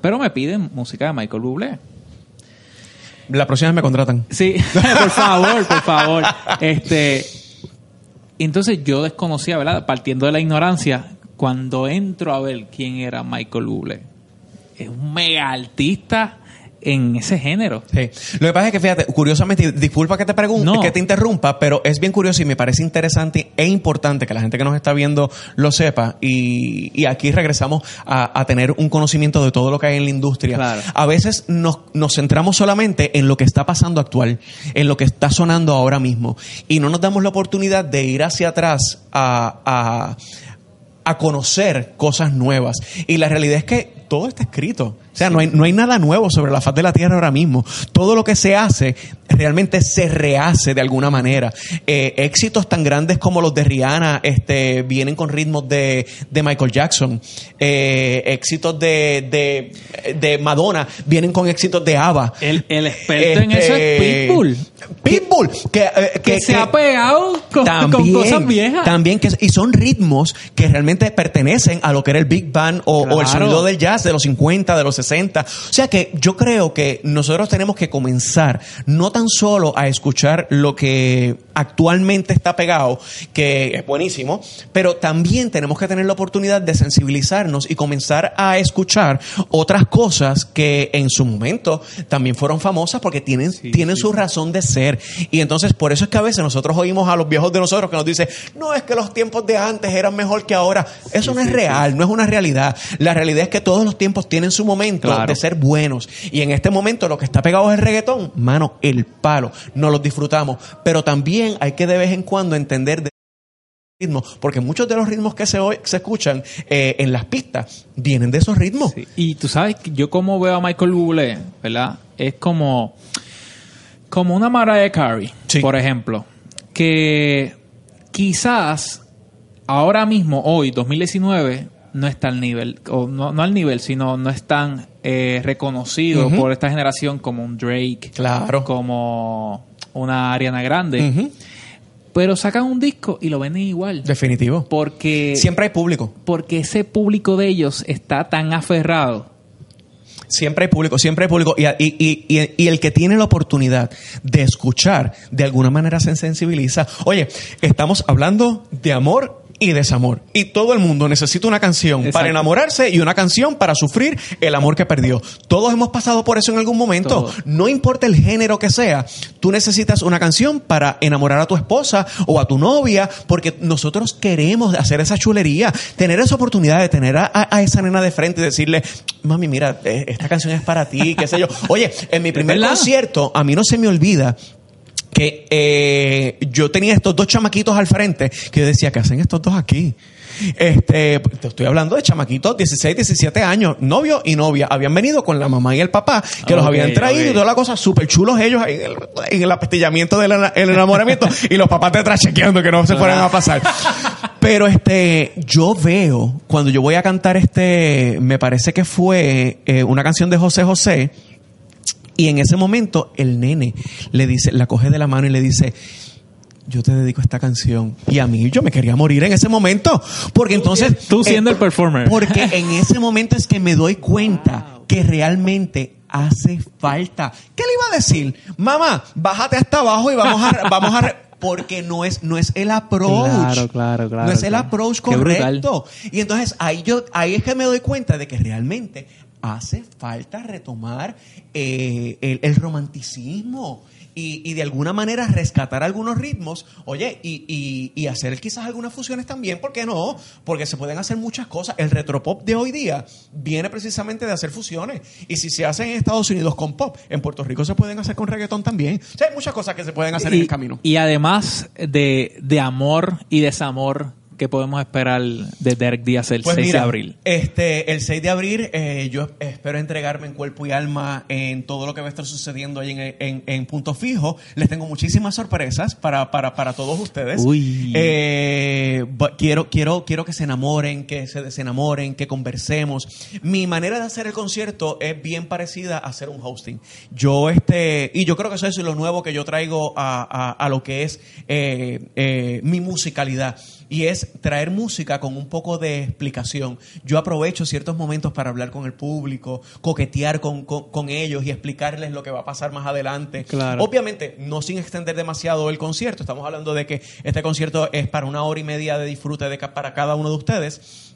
Pero me piden música de Michael Bublé. La próxima vez me contratan. Sí, por favor, por favor. Este, entonces yo desconocía, ¿verdad? Partiendo de la ignorancia, cuando entro a ver quién era Michael Bublé, es un mega artista en ese género. Sí. Lo que pasa es que, fíjate, curiosamente, disculpa que te pregunte, No. que te interrumpa, pero es bien curioso y me parece interesante e importante que la gente que nos está viendo lo sepa. Y, y aquí regresamos a, a tener un conocimiento de todo lo que hay en la industria. Claro. A veces nos, nos centramos solamente en lo que está pasando actual, en lo que está sonando ahora mismo, y no nos damos la oportunidad de ir hacia atrás a, a a conocer cosas nuevas. Y la realidad es que todo está escrito. O sea, no, hay, no hay nada nuevo sobre la faz de la Tierra ahora mismo. Todo lo que se hace realmente se rehace de alguna manera. Eh, éxitos tan grandes como los de Rihanna este, vienen con ritmos de, de Michael Jackson. Eh, éxitos de, de, de Madonna vienen con éxitos de ABBA. El, el experto en eso es Este, Pitbull. Pitbull, que, eh, Que, se ha pegado con, con cosas viejas. también que y son ritmos que realmente pertenecen a lo que era el Big Band o, o el sonido del jazz de los 50, de los 60. O sea que yo creo que nosotros tenemos que comenzar no tan solo a escuchar lo que actualmente está pegado, que es buenísimo, pero también tenemos que tener la oportunidad de sensibilizarnos y comenzar a escuchar otras cosas que en su momento también fueron famosas porque tienen, tienen su razón de ser. Y entonces por eso es que a veces nosotros oímos a los viejos de nosotros que nos dicen, no es que los tiempos de antes eran mejor que ahora. Eso no es real, no es una realidad. La realidad es que todos los tiempos tienen su momento Claro. de ser buenos. Y en este momento lo que está pegado es el reggaetón, mano, el palo. No los disfrutamos. Pero también hay que de vez en cuando entender de ritmos, porque muchos de los ritmos que se, oy- se escuchan eh, en las pistas vienen de esos ritmos. Sí. Y tú sabes, que yo como veo a Michael Bublé, ¿verdad? Es como, como una Mariah Carey, Sí. por ejemplo, que quizás ahora mismo, hoy, 2019, no está al nivel, o no, no al nivel, sino no es tan eh, reconocido por esta generación como un Drake, Claro. como una Ariana Grande. Pero sacan un disco y lo venden igual. Definitivo. Porque, Siempre hay público. porque ese público de ellos está tan aferrado Siempre hay público, siempre hay público. Y, y- y- y- y el que tiene la oportunidad de escuchar, de alguna manera se sensibiliza. Oye, estamos hablando de amor y desamor. Y todo el mundo necesita una canción Exacto. para enamorarse y una canción para sufrir el amor que perdió. Todos hemos pasado por eso en algún momento. No importa el género que sea, tú necesitas una canción para enamorar a tu esposa o a tu novia, porque nosotros queremos hacer esa chulería, tener esa oportunidad de tener a, a- esa nena de frente y decirle, mami, mira, eh, esta canción es para ti, qué sé yo. Oye, en mi primer concierto, a mí no se me olvida que eh, yo tenía estos dos chamaquitos al frente que yo decía, ¿qué hacen estos dos aquí? Este, te estoy hablando de chamaquitos, 16, 17 años, novio y novia. Habían venido con la mamá y el papá, que los habían traído y toda la cosa, súper chulos ellos ahí en el, en el apestillamiento del ena- el enamoramiento y los papás detrás chequeando que no se fueran a pasar. Pero este, yo veo, cuando yo voy a cantar este, me parece que fue eh, una canción de José José, y en ese momento el nene le dice, la coge de la mano y le dice, yo te dedico esta canción. Y a mí yo me quería morir en ese momento. Porque entonces... Tú siendo eh, el performer. Porque en ese momento es que me doy cuenta que realmente hace falta. ¿Qué le iba a decir? Mamá, bájate hasta abajo y vamos a... Vamos a re-". Porque no es, no es el approach. Claro, claro, claro, No es el approach correcto. Y entonces ahí yo, ahí es que me doy cuenta de que realmente hace falta retomar eh, el, el romanticismo y, y de alguna manera rescatar algunos ritmos, oye, y, y- y hacer quizás algunas fusiones también, ¿por qué no? Porque se pueden hacer muchas cosas. El retropop de hoy día viene precisamente de hacer fusiones. Y si se hacen en Estados Unidos con pop, en Puerto Rico se pueden hacer con reggaetón también. O sea, hay muchas cosas que se pueden hacer en el camino. y además de, de amor y desamor que podemos esperar de Derek Díaz el Pues 6 mira, de abril. Este, el 6 de abril, eh, yo espero entregarme en cuerpo y alma en todo lo que va a estar sucediendo ahí en, en- en Punto Fijo. Les tengo muchísimas sorpresas para, para, para todos ustedes. Uy. Eh, quiero, quiero, quiero que se enamoren, que se desenamoren, que conversemos. Mi manera de hacer el concierto es bien parecida a hacer un hosting. Yo, este, y yo creo que eso es lo nuevo que yo traigo a, a- a lo que es eh, eh, mi musicalidad. Y es traer música con un poco de explicación. Yo aprovecho ciertos momentos para hablar con el público, coquetear con, con- con ellos y explicarles lo que va a pasar más adelante. Claro. Obviamente, no sin extender demasiado el concierto. Estamos hablando de que este concierto es para una hora y media de disfrute de para cada uno de ustedes.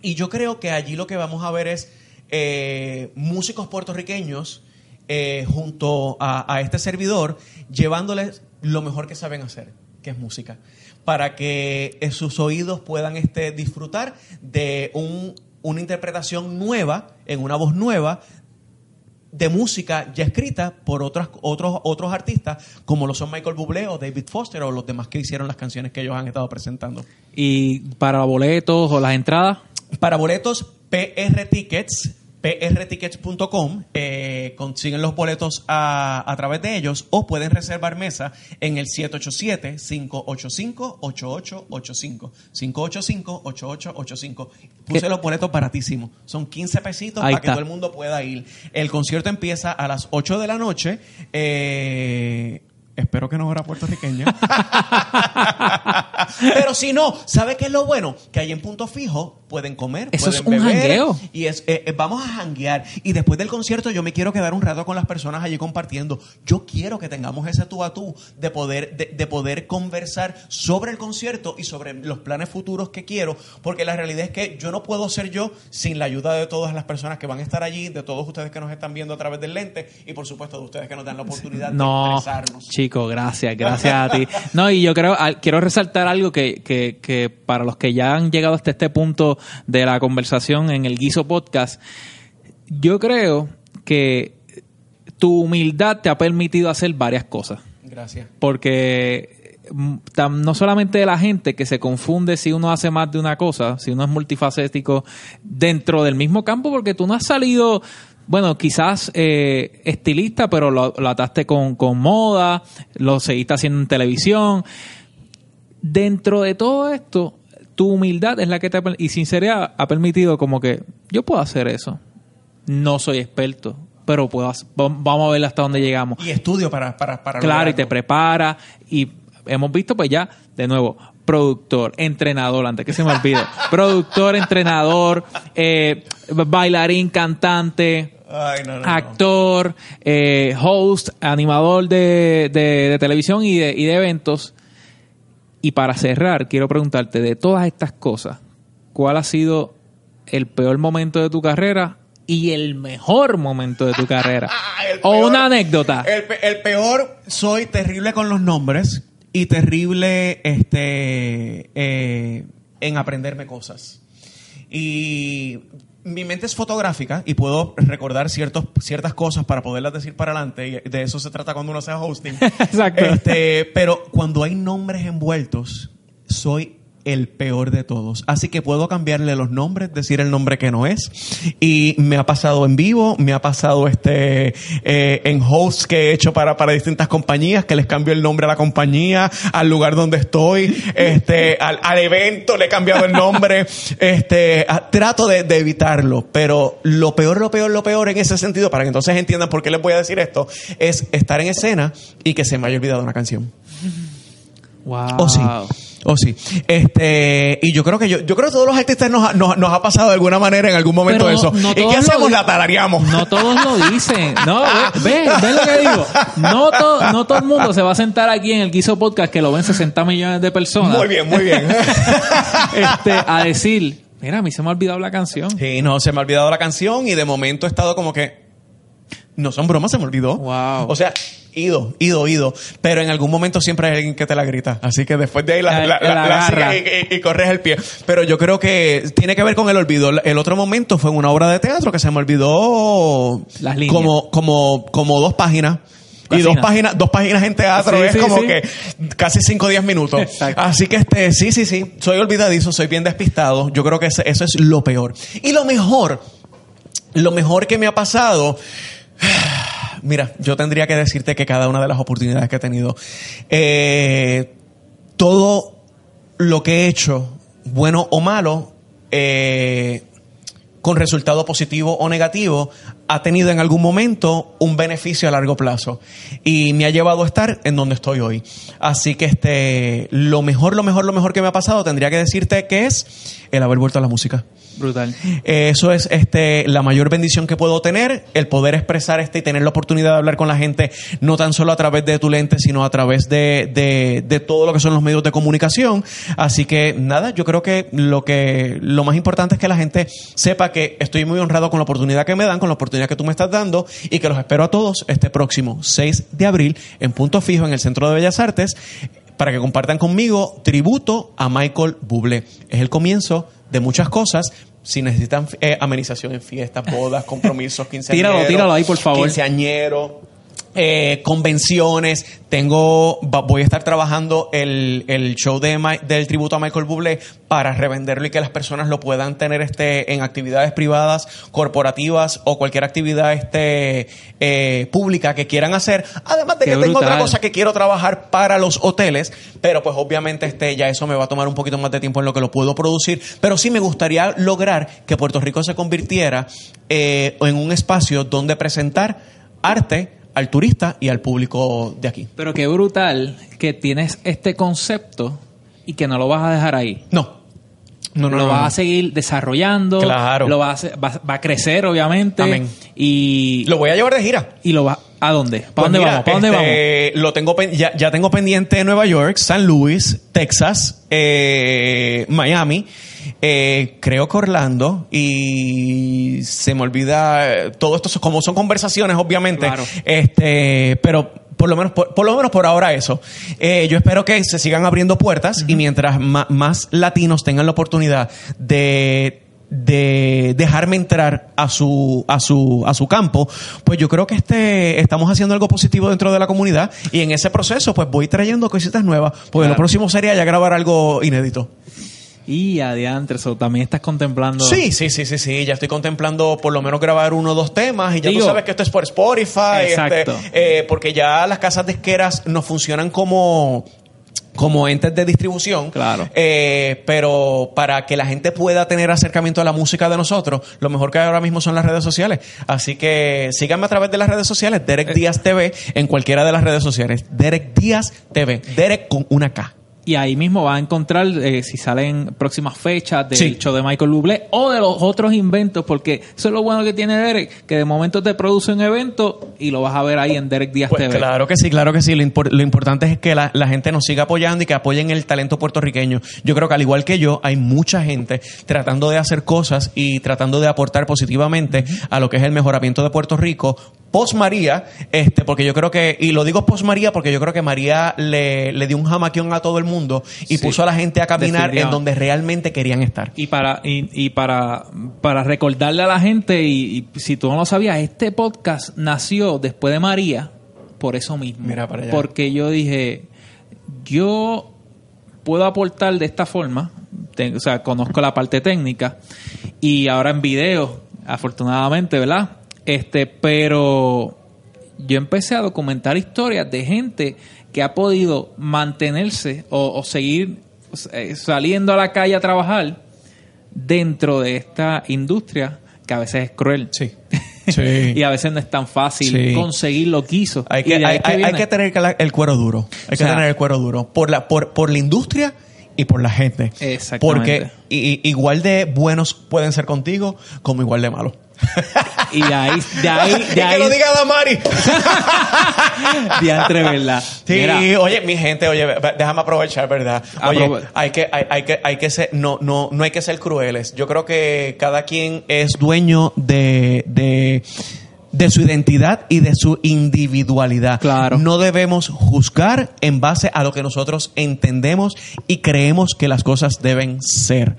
Y yo creo que allí lo que vamos a ver es eh, músicos puertorriqueños eh, junto a, a este servidor, llevándoles lo mejor que saben hacer, que es música, para que eh, sus oídos puedan este, disfrutar de un- una interpretación nueva, en una voz nueva, de música ya escrita por otros, otros, otros artistas, como lo son Michael Bublé o David Foster o los demás que hicieron las canciones que ellos han estado presentando. Y para boletos o las entradas, Para boletos, PR Tickets, prtickets.com, eh, consiguen los boletos a, a través de ellos o pueden reservar mesa en el 787-585-8885. 585-8885. Puse ¿Qué? los boletos baratísimos. Son 15 pesitos Ahí para que está. todo el mundo pueda ir. El concierto empieza a las 8 de la noche. Eh, Espero que no era puertorriqueña. Pero si no, ¿sabe qué es lo bueno? Que ahí en punto fijo pueden comer, Eso es pueden un beber, jangueo. Y es, eh, eh, vamos a janguear. Y después del concierto yo me quiero quedar un rato con las personas allí compartiendo. Yo quiero que tengamos ese tú a tú de poder, de, de poder conversar sobre el concierto y sobre los planes futuros que quiero. Porque la realidad es que yo no puedo ser yo sin la ayuda de todas las personas que van a estar allí, de todos ustedes que nos están viendo a través del lente y por supuesto de ustedes que nos dan la oportunidad de No, expresarnos. chico, gracias, gracias a ti. No, y yo creo, quiero resaltar algo que, que, que para los que ya han llegado hasta este punto de la conversación en el Guiso Podcast, yo creo que tu humildad te ha permitido hacer varias cosas. Gracias. Porque mm, no solamente de la gente que se confunde si uno hace más de una cosa, si uno es multifacético dentro del mismo campo, porque tú no has salido, bueno, quizás eh, estilista, pero lo, lo ataste con, con moda, lo seguiste haciendo en televisión. Dentro de todo esto, tu humildad es la que te y sinceridad ha permitido como que yo puedo hacer eso. No soy experto, pero puedo hacer- vamos a ver hasta dónde llegamos. Y estudio para, para, para Claro, y te prepara. Y hemos visto, pues ya, de nuevo, productor, entrenador, antes que se me olvide. productor, entrenador, eh, bailarín, cantante, Ay, no, no, no. actor, eh, host, animador de, de- de televisión y de, y de eventos. Y para cerrar, quiero preguntarte, de todas estas cosas, ¿cuál ha sido el peor momento de tu carrera y el mejor momento de tu carrera? Ah, el o peor- una anécdota. El peor, soy terrible con los nombres y terrible este, eh, en aprenderme cosas. Y mi mente es fotográfica y puedo recordar ciertos, ciertas cosas para poderlas decir para adelante. Y de eso se trata cuando uno sea hosting. Exacto. Este, pero cuando hay nombres envueltos, soy el peor de todos. Así que puedo cambiarle los nombres, decir el nombre que no es. Y me ha pasado en vivo, me ha pasado este eh, en hosts que he hecho para, para distintas compañías, que les cambio el nombre a la compañía, al lugar donde estoy, este, al, al evento le he cambiado el nombre. Este, a- trato de, de evitarlo, pero lo peor, lo peor, lo peor en ese sentido, para que entonces entiendan por qué les voy a decir esto, es estar en escena y que se me haya olvidado una canción. Wow. O sí. O sí. Este, y yo creo que yo, yo creo que todos los artistas nos, ha- nos, nos ha pasado de alguna manera en algún momento Pero eso. no ¿Y qué lo hacemos? di- La tarareamos. No todos lo dicen. No, ve, ve, ve lo que digo. No, to- no todo el mundo se va a sentar aquí en el Guiso Podcast que lo ven 60 millones de personas. Muy bien, muy bien. Este, a decir, Mira, a mí se me ha olvidado la canción. Sí, no, se me ha olvidado la canción y de momento he estado como que. No son bromas, se me olvidó. Wow. O sea, ido, ido, ido. Pero en algún momento siempre hay alguien que te la grita. Así que después de ahí la, La- y, y- y corres el pie. Pero yo creo que tiene que ver con el olvido. El otro momento fue en una obra de teatro que se me olvidó Las líneas. como, como, como dos páginas. Y dos páginas, dos páginas en teatro Sí, es sí, como sí. que casi 5 o 10 minutos. Exacto. Así que este, sí, sí, sí. Soy olvidadizo, soy bien despistado. Yo creo que eso es lo peor. Y lo mejor, lo mejor que me ha pasado. Mira, yo tendría que decirte que cada una de las oportunidades que he tenido, eh, todo lo que he hecho, bueno o malo, eh, con resultado positivo o negativo, ha tenido en algún momento un beneficio a largo plazo y me ha llevado a estar en donde estoy hoy. Así que este, lo mejor, lo mejor, lo mejor que me ha pasado, tendría que decirte que es el haber vuelto a la música. Brutal. Eh, Eso es este, la mayor bendición que puedo tener, el poder expresar este y tener la oportunidad de hablar con la gente, no tan solo a través de tu lente, sino a través de, de, de todo lo que son los medios de comunicación. Así que nada, yo creo que lo que lo más importante es que la gente sepa que estoy muy honrado con la oportunidad que me dan, con la oportunidad que tú me estás dando y que los espero a todos este próximo 6 de abril en Punto Fijo en el Centro de Bellas Artes para que compartan conmigo tributo a Michael Bublé. Es el comienzo de muchas cosas. Si necesitan eh, amenización en fiestas, bodas, compromisos, quinceañeros. Tíralo, tíralo ahí, por favor. Quinceañero, eh, convenciones. Tengo, voy a estar trabajando el, el show de del tributo a Michael Bublé para revenderlo y que las personas lo puedan tener este en actividades privadas, corporativas o cualquier actividad este eh, pública que quieran hacer. Además de Qué que tengo otra cosa que quiero trabajar para los hoteles, pero pues obviamente este ya eso me va a tomar un poquito más de tiempo en lo que lo puedo producir, pero sí me gustaría lograr que Puerto Rico se convirtiera eh, en un espacio donde presentar arte al turista y al público de aquí. Pero qué brutal que tienes este concepto y que no lo vas a dejar ahí. No. No, no, lo no, vas no. a seguir desarrollando. Claro. Lo vas a va, va a crecer, obviamente. Amén. Y Lo voy a llevar de gira. y lo va ¿A dónde? ¿Para Pues dónde mira, vamos? ¿Para dónde vamos? este, Lo tengo ya, ya tengo pendiente Nueva York, San Luis, Texas, eh, Miami, eh, creo que Orlando y se me olvida eh, todo esto como son conversaciones obviamente, Claro. este, pero por lo menos por, por lo menos por ahora eso. Eh, yo espero que se sigan abriendo puertas y mientras más latinos tengan la oportunidad de de dejarme entrar a su a su a su campo, pues yo creo que este estamos haciendo algo positivo dentro de la comunidad y en ese proceso pues voy trayendo cositas nuevas, porque lo Claro. próximo sería ya grabar algo inédito. Y adiantre, eso también estás contemplando. Sí, sí, sí, sí, sí, ya estoy contemplando por lo menos grabar uno o dos temas y ya Digo- tú sabes que esto es por Spotify, Exacto. este, eh, porque ya las casas disqueras no funcionan como como entes de distribución, Claro. Eh, pero para que la gente pueda tener acercamiento a la música de nosotros, lo mejor que hay ahora mismo son las redes sociales. Así que síganme a través de las redes sociales, Derek Eh. Díaz TV, en cualquiera de las redes sociales. Derek Díaz TV, Derek con una K. Y ahí mismo vas a encontrar eh, si salen próximas fechas del Sí. show de Michael Bublé o de los otros inventos, porque eso es lo bueno que tiene Derek, que de momento te produce un evento y lo vas a ver ahí en Derek Díaz Pues TV. claro que sí, claro que sí. Lo, impor- lo importante es que la, la gente nos siga apoyando y que apoyen el talento puertorriqueño. Yo creo que al igual que yo, hay mucha gente tratando de hacer cosas y tratando de aportar positivamente a lo que es el mejoramiento de Puerto Rico. Post María, este, porque yo creo que, y lo digo post María porque yo creo que María le, le dio un jamaquión a todo el mundo y Sí, puso a la gente a caminar en donde realmente querían estar. Y para, y, y para, para recordarle a la gente, y, y si tú no lo sabías, este podcast nació después de María, por eso mismo. Mira para allá. Porque yo dije, yo puedo aportar de esta forma, o sea, conozco la parte técnica, y ahora en video, afortunadamente, ¿verdad? Este, pero yo empecé a documentar historias de gente que ha podido mantenerse o, o seguir eh, saliendo a la calle a trabajar dentro de esta industria que a veces es cruel. Sí. Sí. y a veces no es tan fácil Sí. conseguir lo que hizo. Hay que, hay, que hay- hay viene. que tener el cuero duro. Hay O sea, que tener el cuero duro. Por la, por, por la industria y por la gente. Exactamente. Porque igual de buenos pueden ser contigo como igual de malos. Y de ahí, de ahí, de ahí. que lo diga Damari. Diantre, ¿verdad? Sí, Mira, oye, mi gente, oye, déjame aprovechar, ¿verdad? Oye, Aprove- hay que, hay, hay que, hay que ser, no, no, no hay que ser crueles. Yo creo que cada quien es dueño de, de, de su identidad y de su individualidad. Claro. No debemos juzgar en base a lo que nosotros entendemos y creemos que las cosas deben ser.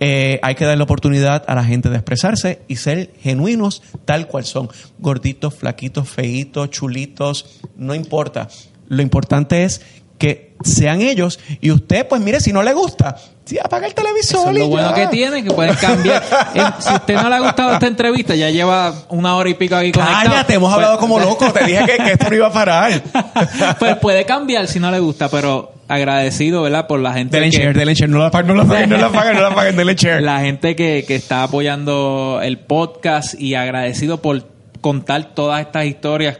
Eh, hay que dar la oportunidad a la gente de expresarse y ser genuinos tal cual son. Gorditos, flaquitos, feitos, chulitos, no importa. Lo importante es que sean ellos y usted, pues mire, si no le gusta, sí, apaga el televisor. Eso es y lo bueno ya. que tiene, que pueden cambiar. Si usted no le ha gustado esta entrevista, ya lleva una hora y pico aquí conectado. Cállate, hemos pues- hablado como locos. Te dije que, que esto no iba a parar. pues puede cambiar si no le gusta, pero agradecido, ¿verdad? Por la gente Denle que, share, denle share. No la apaguen, no la apaguen, no la apaguen, no la apaguen, denle share. la gente que, que está apoyando el podcast y agradecido por contar todas estas historias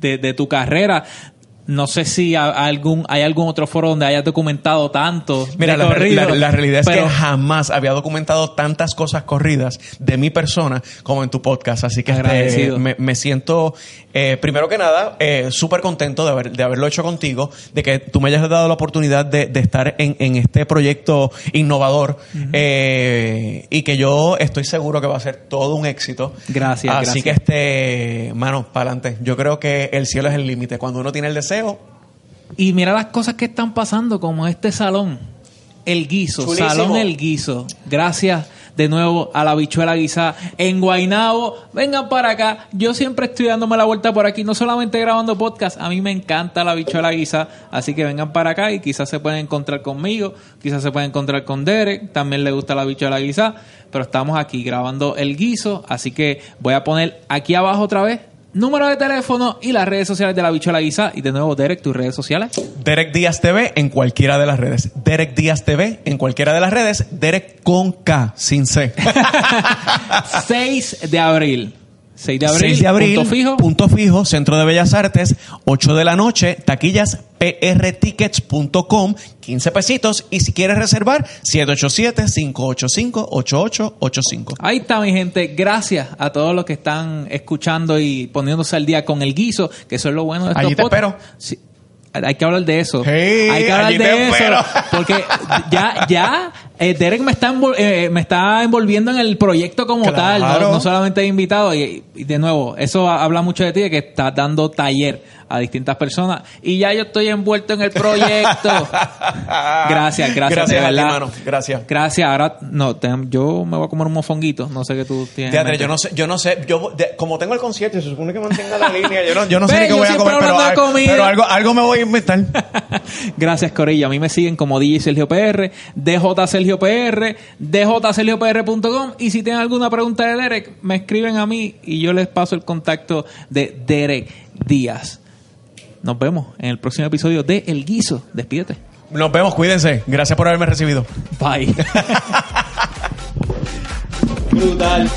de, de tu carrera. No sé si algún, hay algún otro foro donde hayas documentado tanto. Mira, de la, corrido, la- la realidad es pero- que jamás había documentado tantas cosas corridas de mi persona como en tu podcast. Así que este, me, me siento, eh, primero que nada, eh, súper contento de, haber- de haberlo hecho contigo, de que tú me hayas dado la oportunidad de, de estar en, en este proyecto innovador eh, y que yo estoy seguro que va a ser todo un éxito. Gracias, Así gracias. que, este, mano, para adelante. Yo creo que el cielo es el límite. Cuando uno tiene el deseo, Y mira las cosas que están pasando, como este salón. El guiso, Chulísimo. Salón El Guiso. Gracias de nuevo a la bichuela guisa en Guainabo. Vengan para acá. Yo siempre estoy dándome la vuelta por aquí, no solamente grabando podcast. A mí me encanta la bichuela guisa. Así que vengan para acá y quizás se pueden encontrar conmigo. Quizás se pueden encontrar con Derek. También le gusta la bichuela guisa. Pero estamos aquí grabando el guiso. Así que voy a poner aquí abajo otra vez. Número de teléfono y las redes sociales de la bichuela guisa. Y de nuevo, Derek, tus redes sociales. Derek Díaz TV en cualquiera de las redes. Derek Díaz TV en cualquiera de las redes. Derek con K, sin C. 6 de abril. 6 de abril. 6 de abril, Punto fijo. punto fijo, Centro de Bellas Artes, 8 de la noche, taquillas prtickets.com, 15 pesitos. Y si quieres reservar, 787-585-8885. Ahí está, mi gente. Gracias a todos los que están escuchando y poniéndose al día con el guiso, que eso es lo bueno de estos Allí te espero. Sí. Hay que hablar de eso. Hey, Hay que hablar de eso. espero. Porque ya, ya, eh, Derek me está, envol- eh, me está envolviendo en el proyecto como Claro. tal, no, no solamente invitado. Y, y de nuevo, eso ha- habla mucho de ti, de que estás dando taller a distintas personas. Y ya yo estoy envuelto en el proyecto. gracias, gracias. Gracias de a ti, verdad. mano. Gracias. Gracias. Ahora, no, te- yo me voy a comer un mofonguito. No sé qué tú tienes. mente. yo no sé, yo no sé, yo de- como tengo el concierto, se supone que mantenga la línea, yo no, yo no sé Ve, ni qué voy a comer, pero, hablando de al- comida. pero algo, algo me voy a inventar. Gracias, Corillo. A mí me siguen como DJ Sergio PR, DJ Sergio PR, djsergiopr.com. Y si tienen alguna pregunta de Derek, me escriben a mí y yo les paso el contacto de Derek Díaz. Nos vemos en el próximo episodio de El Guiso. Despídete. Nos vemos, cuídense. Gracias por haberme recibido. Bye. Brutal.